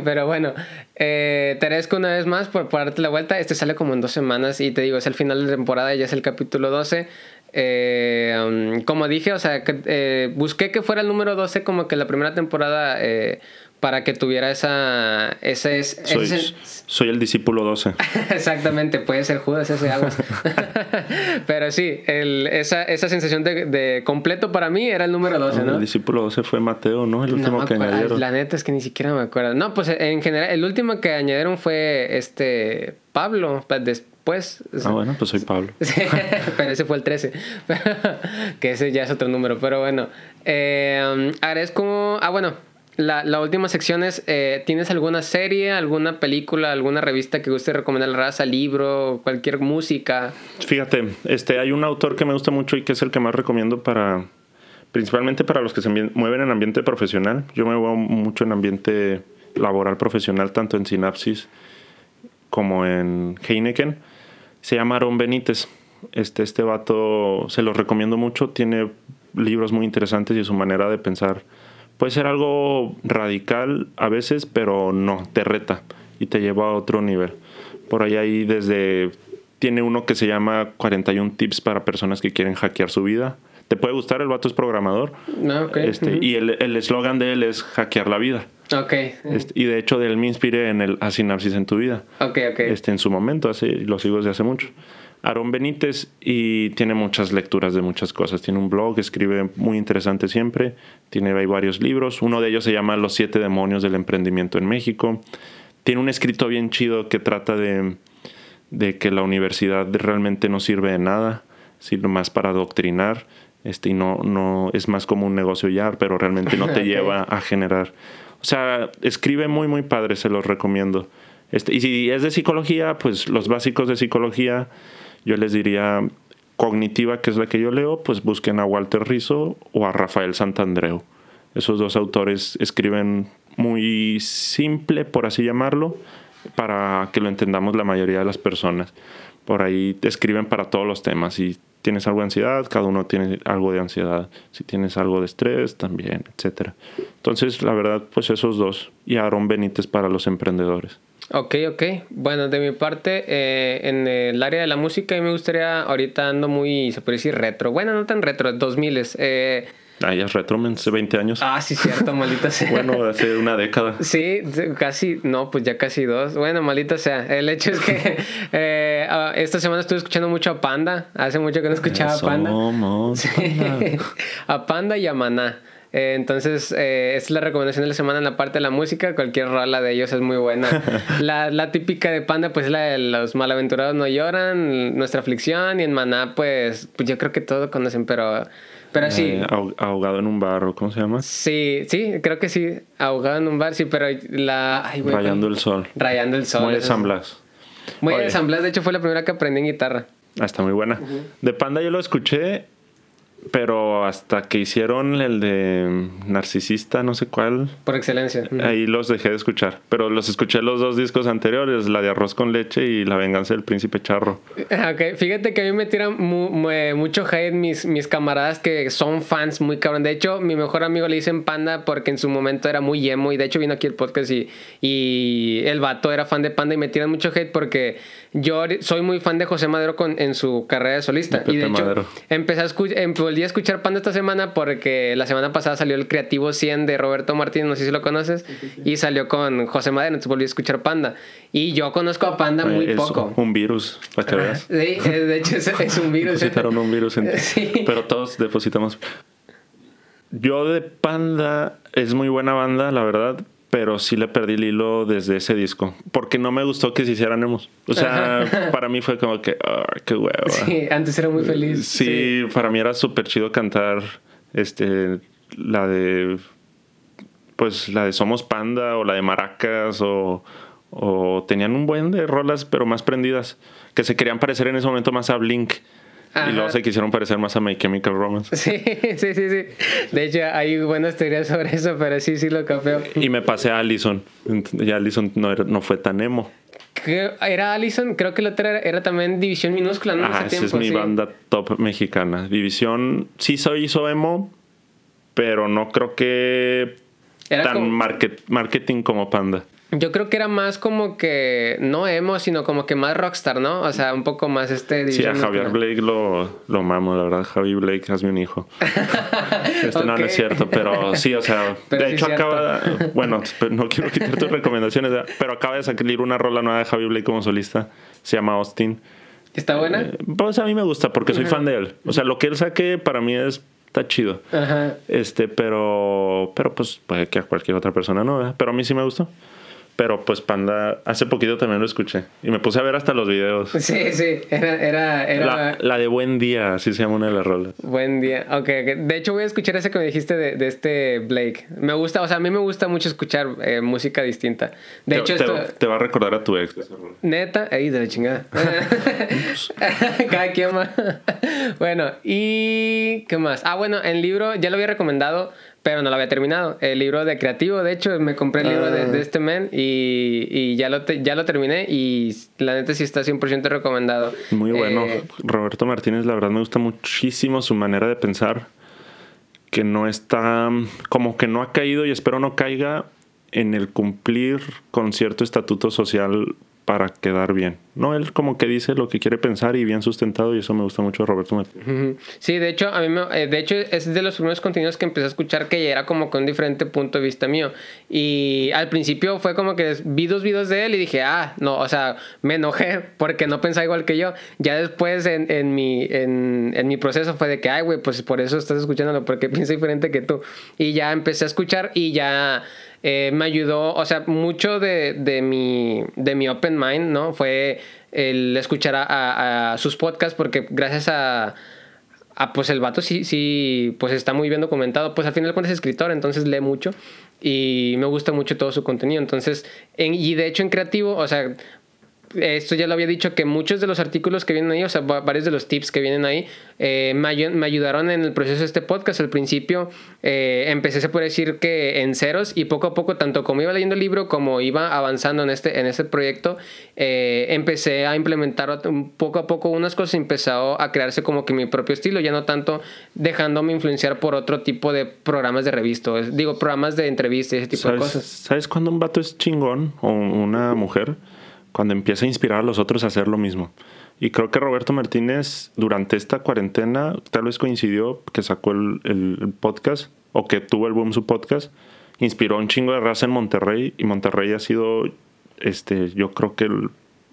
Pero bueno, eh, te agradezco una vez más por, por darte la vuelta. Este sale como en dos semanas y te digo, es el final de temporada, ya es el capítulo 12. Eh, um, como dije, o sea, que, eh, busqué que fuera el número 12 como que la primera temporada eh, para que tuviera esa... Ese, ese, Soy, ese- soy el discípulo 12. Exactamente, puede ser Judas ese aguas. Pero sí, el, esa, esa sensación de, de completo para mí era el número 12, ¿no? El discípulo 12 fue Mateo, ¿no? El último que añadieron. La neta es que ni siquiera me acuerdo. No, pues en general, el último que añadieron fue este Pablo. pa- Después. Ah, bueno, pues soy Pablo. Pero ese fue el 13. que ese ya es otro número. Pero bueno. Eh, agradezco. Ah, bueno. La, la última sección es: eh, ¿tienes alguna serie, alguna película, alguna revista que guste recomendar a la raza, libro, cualquier música? Fíjate, este, hay un autor que me gusta mucho y que es el que más recomiendo para, principalmente para los que se mueven en ambiente profesional. Yo me muevo mucho en ambiente laboral profesional, tanto en Synapsis como en Heineken. Se llama Aaron Benítez. Este, este vato se los recomiendo mucho. Tiene libros muy interesantes y su manera de pensar puede ser algo radical a veces, pero no, te reta y te lleva a otro nivel. Por ahí hay desde... Tiene uno que se llama 41 tips para personas que quieren hackear su vida. ¿Te puede gustar? El vato es programador. No, ok. Este. Y el el eslogan de él es hackear la vida. Ok. Este, y de hecho de él me inspiré en el A Sinapsis en tu vida. Ok, ok. Este, en su momento, hace, lo sigo desde hace mucho. Aarón Benítez y tiene muchas lecturas de muchas cosas. Tiene un blog, escribe muy interesante siempre. Tiene ahí varios libros. Uno de ellos se llama Los siete demonios del emprendimiento en México. Tiene un escrito bien chido que trata de, de que la universidad realmente no sirve de nada, sino más para adoctrinar. Este, y no, no es más como un negocio ya, pero realmente no te lleva a generar. O sea, escribe muy, muy padre, se los recomiendo. Este, y si es de psicología, pues los básicos de psicología, yo les diría cognitiva, que es la que yo leo, pues busquen a Walter Rizzo o a Rafael Santandreu. Esos dos autores escriben muy simple, por así llamarlo, para que lo entendamos la mayoría de las personas. Por ahí escriben para todos los temas. Si tienes algo de ansiedad, cada uno tiene algo de ansiedad. Si tienes algo de estrés, también, etcétera. Entonces, la verdad, pues esos dos. Y Aaron Benítez para los emprendedores. Ok, ok. Bueno, de mi parte, eh, en el área de la música, a mí me gustaría, ahorita ando muy, se puede decir retro. Bueno, no tan retro, 2000 eh, Ah, ya es retro, hace 20 años. Ah, sí, cierto, maldita sea. Bueno, hace una década. Sí, casi, no, pues ya casi dos. Bueno, maldita sea. El hecho es que eh, ah, esta semana estuve escuchando mucho a Panda. Hace mucho que no escuchaba a Panda. Somos Panda. a Panda y a Maná. Eh, entonces, eh, esta es la recomendación de la semana en la parte de la música. Cualquier rola de ellos es muy buena. la, la típica de Panda, pues es la de los malaventurados no lloran, nuestra aflicción. Y en Maná, pues, pues yo creo que todos conocen, pero, pero sí. Eh, ahog- ahogado en un barro, ¿cómo se llama? Sí, sí, creo que sí. Ahogado en un bar, sí, pero la. Ay, güey, Rayando el sol. Rayando el sol. Muy de San Blas. Muy de San Blas, de hecho fue la primera que aprendí en guitarra. Ah, está muy buena. De Panda yo lo escuché, pero hasta que hicieron el de Narcisista, no sé cuál, Por excelencia. Ahí los dejé de escuchar. Pero los escuché los dos discos anteriores, la de Arroz con Leche y La Venganza del Príncipe Charro. Ah, Ok, fíjate que a mí me tiran mu- mu- mucho hate mis, mis camaradas que son fans muy cabrón. De hecho, mi mejor amigo le dicen Panda porque en su momento era muy emo y de hecho vino aquí el podcast y, y el vato era fan de Panda y me tiran mucho hate porque yo soy muy fan de José Madero con, en su carrera de solista. De y de hecho, Madero. empecé a escu- em- volví a escuchar Panda esta semana porque la semana pasada salió el Creativo 100 de Roberto Martínez, no sé si lo conoces, y salió con José Madero, entonces volví a escuchar Panda. Y yo conozco a Panda muy es poco. un virus, para que veas. Sí, eh, de hecho es, es un virus. Depositaron un virus en. Sí. Pero todos depositamos. Yo de Panda es muy buena banda, la verdad. Pero sí le perdí el hilo desde ese disco. Porque no me gustó que se hicieran emos. O sea, para mí fue como que, ah, qué hueva. Sí, antes era muy feliz. Sí, para mí era súper chido cantar este la de pues la de Somos Panda o la de Maracas o, o tenían un buen de rolas pero más prendidas que se querían parecer en ese momento más a Blink Y luego se quisieron parecer más a My Chemical Romance. Sí, sí, sí, sí. De hecho, hay buenas teorías sobre eso, pero sí, sí lo capeo. Y me pasé a Allison. Y Allison no, era, no fue tan emo. Era Allison, creo que la otra era, también División Minúscula, ¿no? Ah, esa es mi banda top mexicana. División, sí soy hizo emo, pero no creo que tan marketing como Panda. Yo creo que era más como que, no emo, sino como que más rockstar, ¿no? O sea, un poco más este... Sí, a Javier Blake lo, lo mamo, la verdad. Javi Blake, hazme un hijo. este no, es cierto, pero sí, o sea, de hecho acaba, bueno, no quiero quitar tus recomendaciones, pero acaba de salir una rola nueva de Javi Blake como solista, se llama Austin. ¿Está buena? Eh, pues a mí me gusta porque soy fan de él. O sea, lo que él saque para mí es está chido. Ajá. Este, pero pero pues puede que a cualquier otra persona no, pero a mí sí me gustó. Pero pues Panda, hace poquito también lo escuché. Y me puse a ver hasta los videos. Sí, sí, era... era, era... La, de Buen Día, así se llama una de las rolas. Buen Día, ok. De hecho voy a escuchar ese que me dijiste de, de este Blake. Me gusta, o sea, a mí me gusta mucho escuchar eh, música distinta. De te, hecho, te, esto... te, va a recordar a tu ex. Neta, ahí de la chingada. Cada quien más. bueno, y... ¿Qué más? Ah, bueno, el libro ya lo había recomendado pero no lo había terminado. El libro de creativo, de hecho, me compré el libro de, ah. este men y, y, ya, lo ya lo terminé y la neta sí está 100% recomendado. Muy bueno. Eh, Roberto Martínez, la verdad me gusta muchísimo su manera de pensar, que no está, como que no ha caído y espero no caiga en el cumplir con cierto estatuto social para quedar bien. No, él como que dice lo que quiere pensar y bien sustentado y eso me gusta mucho de Roberto. Sí, de hecho, a mí eh, de hecho es de los primeros contenidos que empecé a escuchar que ya era como con un diferente punto de vista mío. Y al principio fue como que vi dos videos de él y dije, ah, no, o sea, me enojé porque no pensaba igual que yo. Ya después en, en mi, en, en, mi proceso fue de que, ay, güey, pues por eso estás escuchándolo, porque piensa diferente que tú. Y ya empecé a escuchar y ya eh, me ayudó, o sea, mucho de, de, mi, de mi open mind, ¿no? Fue el escuchar a, sus podcasts porque gracias a, a, pues el vato sí, sí, pues está muy bien documentado, pues al final cuentas es escritor, entonces lee mucho y me gusta mucho todo su contenido, entonces, en, y de hecho en creativo, o sea, esto ya lo había dicho, que muchos de los artículos que vienen ahí, o sea, varios de los tips que vienen ahí, eh, me, ayudaron en el proceso de este podcast. Al principio eh, empecé, se puede decir que en ceros y poco a poco, tanto como iba leyendo el libro como iba avanzando en este, en este proyecto, eh, empecé a implementar poco a poco unas cosas y empezó a crearse como que mi propio estilo, ya no tanto dejándome influenciar por otro tipo de programas de revista, digo, programas de entrevista y ese tipo de cosas. ¿Sabes cuándo un vato es chingón o una mujer? Cuando empieza a inspirar a los otros a hacer lo mismo. Y creo que Roberto Martínez durante esta cuarentena tal vez coincidió que sacó el, el podcast o que tuvo el boom su podcast, inspiró un chingo de raza en Monterrey y Monterrey ha sido, este, yo creo que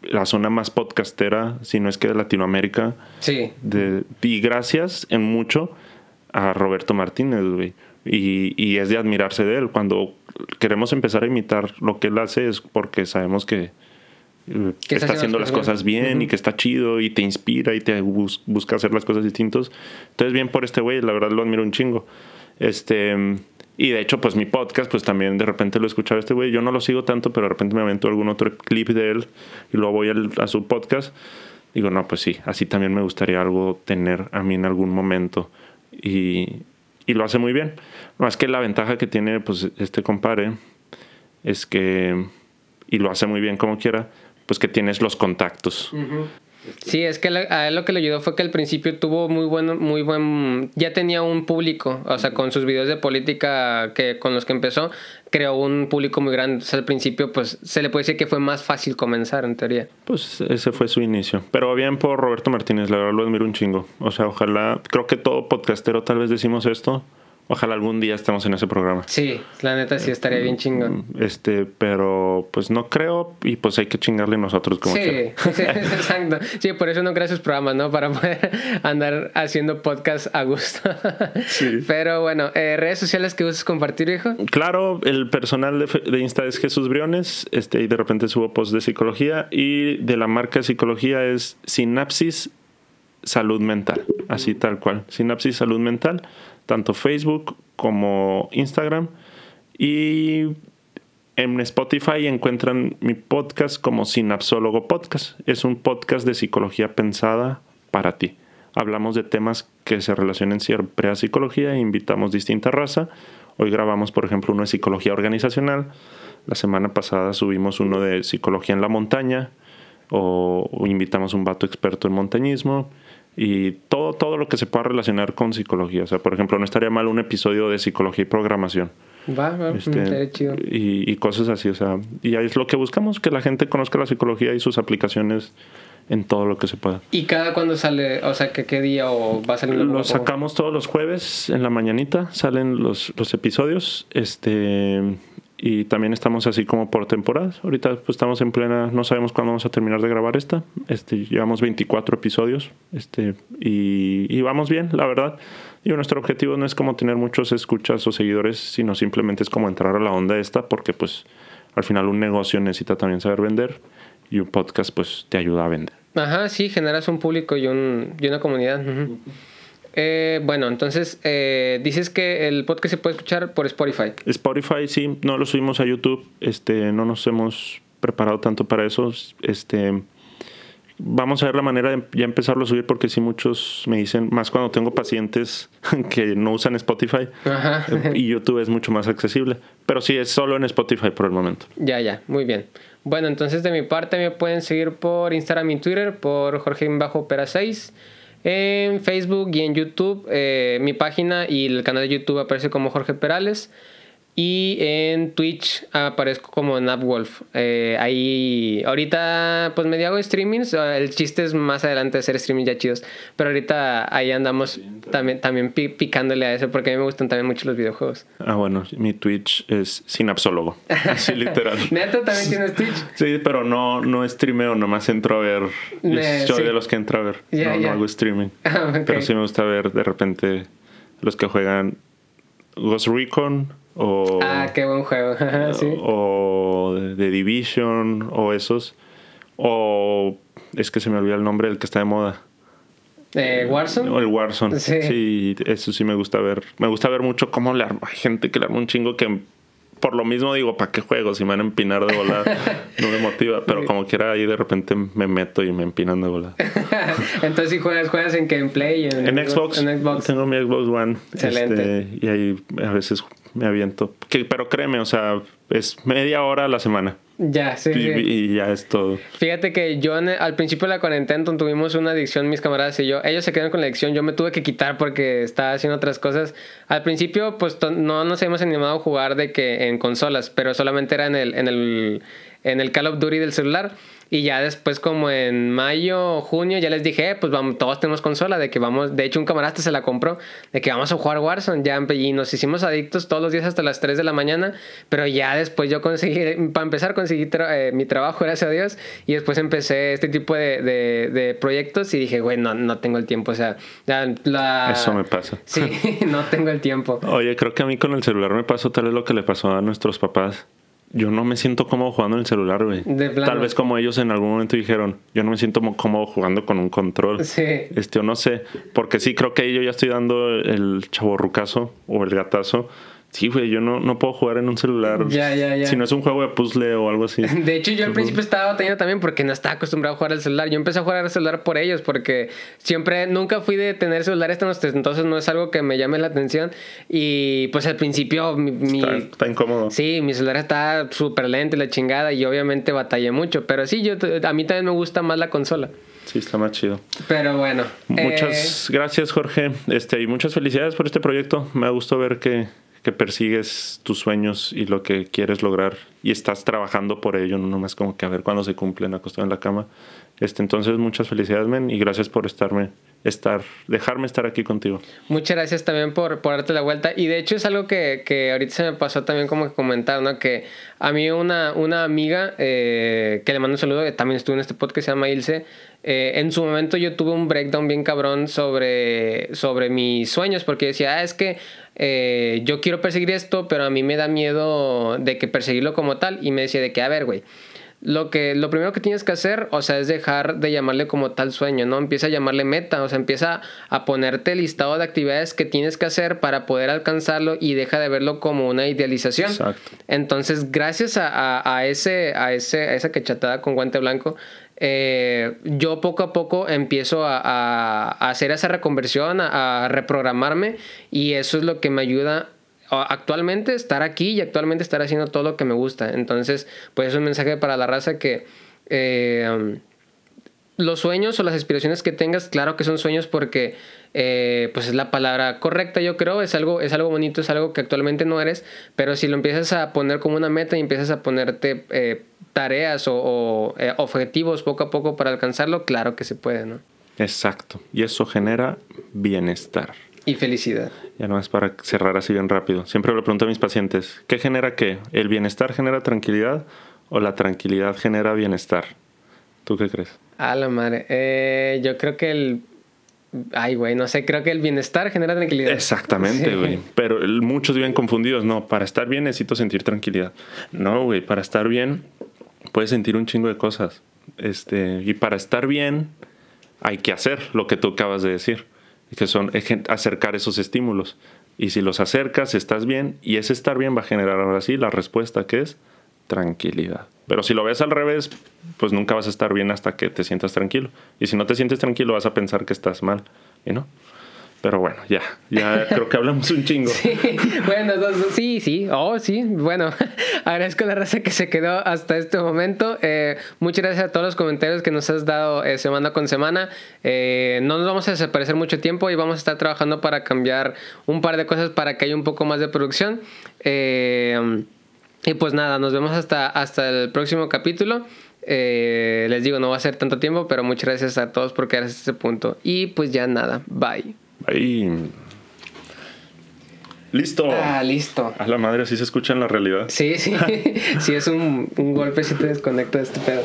la zona más podcastera, si no es que de Latinoamérica. Sí. De, y gracias en mucho a Roberto Martínez, güey. Y, y es de admirarse de él. Cuando queremos empezar a imitar lo que él hace es porque sabemos que, que está haciendo las cosas bien y que está chido y te inspira y te busca hacer las cosas distintos. Entonces, bien por este güey, la verdad lo admiro un chingo. Este, y de hecho, pues mi podcast, pues también de repente lo escuchaba este güey. Yo no lo sigo tanto, pero de repente me avento algún otro clip de él y luego voy a su podcast. Digo, no, pues sí, así también me gustaría algo tener a mí en algún momento. Y, y lo hace muy bien. Más que la ventaja que tiene, pues, este compadre es que, y lo hace muy bien como quiera, pues que tienes los contactos. Sí, es que a él lo que le ayudó fue que al principio tuvo muy buen, muy buen, ya tenía un público, o sea, con sus videos de política que con los que empezó, creó un público muy grande. al principio, pues, se le puede decir que fue más fácil comenzar, en teoría. Pues ese fue su inicio. Pero bien por Roberto Martínez, la verdad lo admiro un chingo. O sea, ojalá, creo que todo podcastero tal vez decimos esto, Ojalá algún día estemos en ese programa. Sí, la neta sí estaría bien chingón. Este, pero pues no creo y pues hay que chingarle nosotros como Sí, sí, exacto. Sí, por eso no creo esos programas, ¿no? Para poder andar haciendo podcast a gusto. Sí. Pero bueno, eh, redes sociales que gustes compartir, hijo. Claro, el personal de, de, Insta es Jesús Briones, este, y de repente subo post de psicología y de la marca de psicología es Sinapsis Salud Mental, así tal cual. Sinapsis Salud Mental tanto Facebook como Instagram. Y en Spotify encuentran mi podcast como Sinapsólogo Podcast. Es un podcast de psicología pensada para ti. hablamos de temas que se relacionen siempre a psicología e invitamos distinta raza. Hoy grabamos, por ejemplo, uno de psicología organizacional. La semana pasada subimos uno de psicología en la montaña o, invitamos un vato experto en montañismo y todo, todo lo que se pueda relacionar con psicología. O sea, por ejemplo, no estaría mal un episodio de psicología y programación. Va, va, Este, chido. y, y cosas así, o sea, y ahí es lo que buscamos, que la gente conozca la psicología y sus aplicaciones en todo lo que se pueda. ¿Y cada cuándo sale? O sea, ¿qué, qué día o va a salir Lo sacamos todos los jueves en la mañanita, salen los, los episodios, este y también estamos así como por temporadas. Ahorita pues estamos en plena, no sabemos cuándo vamos a terminar de grabar esta. Este, llevamos 24 episodios, este y, y vamos bien, la verdad. Y nuestro objetivo no es como tener muchos escuchas o seguidores, sino simplemente es como entrar a la onda esta porque pues al final un negocio necesita también saber vender y un podcast pues te ayuda a vender. Ajá, sí, generas un público y, un, y una comunidad. ujú. Eh, bueno, entonces eh, dices que el podcast se puede escuchar por Spotify. Spotify sí, no lo subimos a YouTube, este, no nos hemos preparado tanto para eso, este, vamos a ver la manera de ya empezarlo a subir porque sí muchos me dicen, más cuando tengo pacientes que no usan Spotify Ajá. y YouTube es mucho más accesible, pero sí es solo en Spotify por el momento. Ya, ya, muy bien. Bueno, entonces de mi parte me pueden seguir por Instagram y Twitter por Jorge Bajo Pera 6. En Facebook y en YouTube, eh, mi página y el canal de YouTube aparece como Jorge Perales. Y en Twitch aparezco como Napwolf. Eh, ahí, ahorita, pues me hago streamings. El chiste es más adelante hacer streamings ya chidos. Pero ahorita ahí andamos también, también pi- picándole a eso porque a mí me gustan también mucho los videojuegos. Ah, bueno, mi Twitch es sinapsólogo, así literal. Neto también tienes Twitch. Sí, pero no, no streameo, nomás entro a ver. Yo Eh, soy sí. de los que entro a ver. No, no hago streaming. Ah. Pero sí me gusta ver de repente los que juegan Ghost Recon o, Ah, qué buen juego. Sí. o The Division o esos. O es que se me olvida el nombre del que está de moda. Eh, Warzone. O el Warzone. Sí. Sí. eso sí me gusta ver. Me gusta ver mucho cómo le arma. Hay gente que le arma un chingo que por lo mismo digo, ¿para qué juego? Si me van a empinar de volada, no me motiva. Pero como quiera, ahí de repente me meto y me empinan de volada. Entonces, si juegas, juegas en gameplay. En, En Xbox, En Xbox. tengo mi Xbox One. Excelente. este, y ahí a veces me aviento. Que, pero créeme, o sea, es media hora a la semana. Ya, sí, y, sí. y ya es todo. Fíjate que yo en- al principio de la cuarentena tuvimos una adicción, mis camaradas y yo. Ellos se quedaron con la adicción, yo me tuve que quitar porque estaba haciendo otras cosas. Al principio, pues no nos habíamos animado a jugar de que en consolas, pero solamente era en el, en el, en el Call of Duty del celular. Y ya después, como en mayo o junio, ya les dije, eh, pues vamos, todos tenemos consola, de que vamos, de hecho un camarada se la compró, de que vamos a jugar Warzone, ya, y nos hicimos adictos todos los días hasta las 3 de la mañana, pero ya después yo conseguí, para empezar conseguí tra- eh, mi trabajo, gracias a Dios, y después empecé este tipo de, de, de proyectos y dije, güey, no, no tengo el tiempo, o sea, ya la... Eso me pasa. Sí, no tengo el tiempo. Oye, creo que a mí con el celular me pasó tal vez lo que le pasó a nuestros papás. Yo no me siento cómodo jugando en el celular, güey. Tal vez como ellos en algún momento dijeron, yo no me siento mo- cómodo jugando con un control. Sí. Este, o no sé, porque sí creo que yo ya estoy dando el chaborrucazo o el gatazo. Sí, güey, yo no, no puedo jugar en un celular. Ya, ya, ya. Si no es un juego de puzzle o algo así. De hecho, yo al principio estaba batallando también porque no estaba acostumbrado a jugar al celular. Yo empecé a jugar al celular por ellos porque siempre, nunca fui de tener celular este, entonces no es algo que me llame la atención. Y pues al principio mi... mi- Está, está incómodo. Sí, mi celular está súper lento y la chingada y obviamente batallé mucho. Pero sí, yo, a mí también me gusta más la consola. Sí, está más chido. Pero bueno. eh, Muchas gracias, Jorge. Este, y muchas felicidades por este proyecto. Me gustó ver que, que persigues tus sueños y lo que quieres lograr y estás trabajando por ello, no nomás como que a ver cuándo se cumplen acostado en la cama. Este, entonces, muchas felicidades, men, y gracias por estarme, estar, dejarme estar aquí contigo. Muchas gracias también por, por darte la vuelta. Y de hecho es algo que, que ahorita se me pasó también como que comentar, ¿no? Que a mí una, una amiga eh, que le mando un saludo, que también estuvo en este podcast, se llama Ilse. eh, en su momento yo tuve un breakdown bien cabrón sobre, sobre mis sueños, porque decía, ah, es que eh, yo quiero perseguir esto, pero a mí me da miedo de que perseguirlo como tal. Y me decía de que, a ver, güey, lo que lo primero que tienes que hacer, o sea, es dejar de llamarle como tal sueño, ¿no? Empieza a llamarle meta, o sea, empieza a ponerte el listado de actividades que tienes que hacer para poder alcanzarlo y deja de verlo como una idealización. Exacto. Entonces, gracias a, a- a ese, a ese, a esa cachetada con guante blanco, eh, yo poco a poco empiezo a, a hacer esa reconversión, a, a, reprogramarme y eso es lo que me ayuda actualmente estar aquí y actualmente estar haciendo todo lo que me gusta. Entonces, pues es un mensaje para la raza que... Eh, los sueños o las aspiraciones que tengas, claro que son sueños porque eh, pues es la palabra correcta, yo creo, es algo, es algo bonito, es algo que actualmente no eres, pero si lo empiezas a poner como una meta y empiezas a ponerte eh, tareas o, eh, objetivos poco a poco para alcanzarlo, claro que se puede, ¿no? Exacto, y eso genera bienestar. Y felicidad. Ya no es para cerrar así bien rápido. Siempre le pregunto a mis pacientes, ¿qué genera qué? ¿El bienestar genera tranquilidad o la tranquilidad genera bienestar? ¿Tú qué crees? A la madre. Eh, yo creo que el. Ay, güey, no sé, creo que el bienestar genera tranquilidad. Exactamente, güey. Pero muchos viven confundidos. No, para estar bien necesito sentir tranquilidad. No, güey, para estar bien puedes sentir un chingo de cosas. Este, y para estar bien hay que hacer lo que tú acabas de decir, que son acercar esos estímulos. Y si los acercas, estás bien, y ese estar bien va a generar ahora sí la respuesta que es tranquilidad. Pero si lo ves al revés, pues nunca vas a estar bien hasta que te sientas tranquilo. Y si no te sientes tranquilo, vas a pensar que estás mal. ¿Y no? Pero bueno, ya, ya creo que hablamos un chingo. Sí, bueno, sí, sí, oh, sí, bueno, agradezco a la raza que se quedó hasta este momento. Eh, muchas gracias a todos los comentarios que nos has dado eh, semana con semana. Eh, no nos vamos a desaparecer mucho tiempo y vamos a estar trabajando para cambiar un par de cosas para que haya un poco más de producción. y pues nada, nos vemos hasta, hasta el próximo capítulo. les digo, no va a ser tanto tiempo, pero muchas gracias a todos por quedarse hasta este punto. Y pues ya nada, bye. Ahí. Listo. Ah, listo. A la madre, así se escucha en la realidad. Sí, sí. sí, es un, un golpe si te desconecto de este pedo.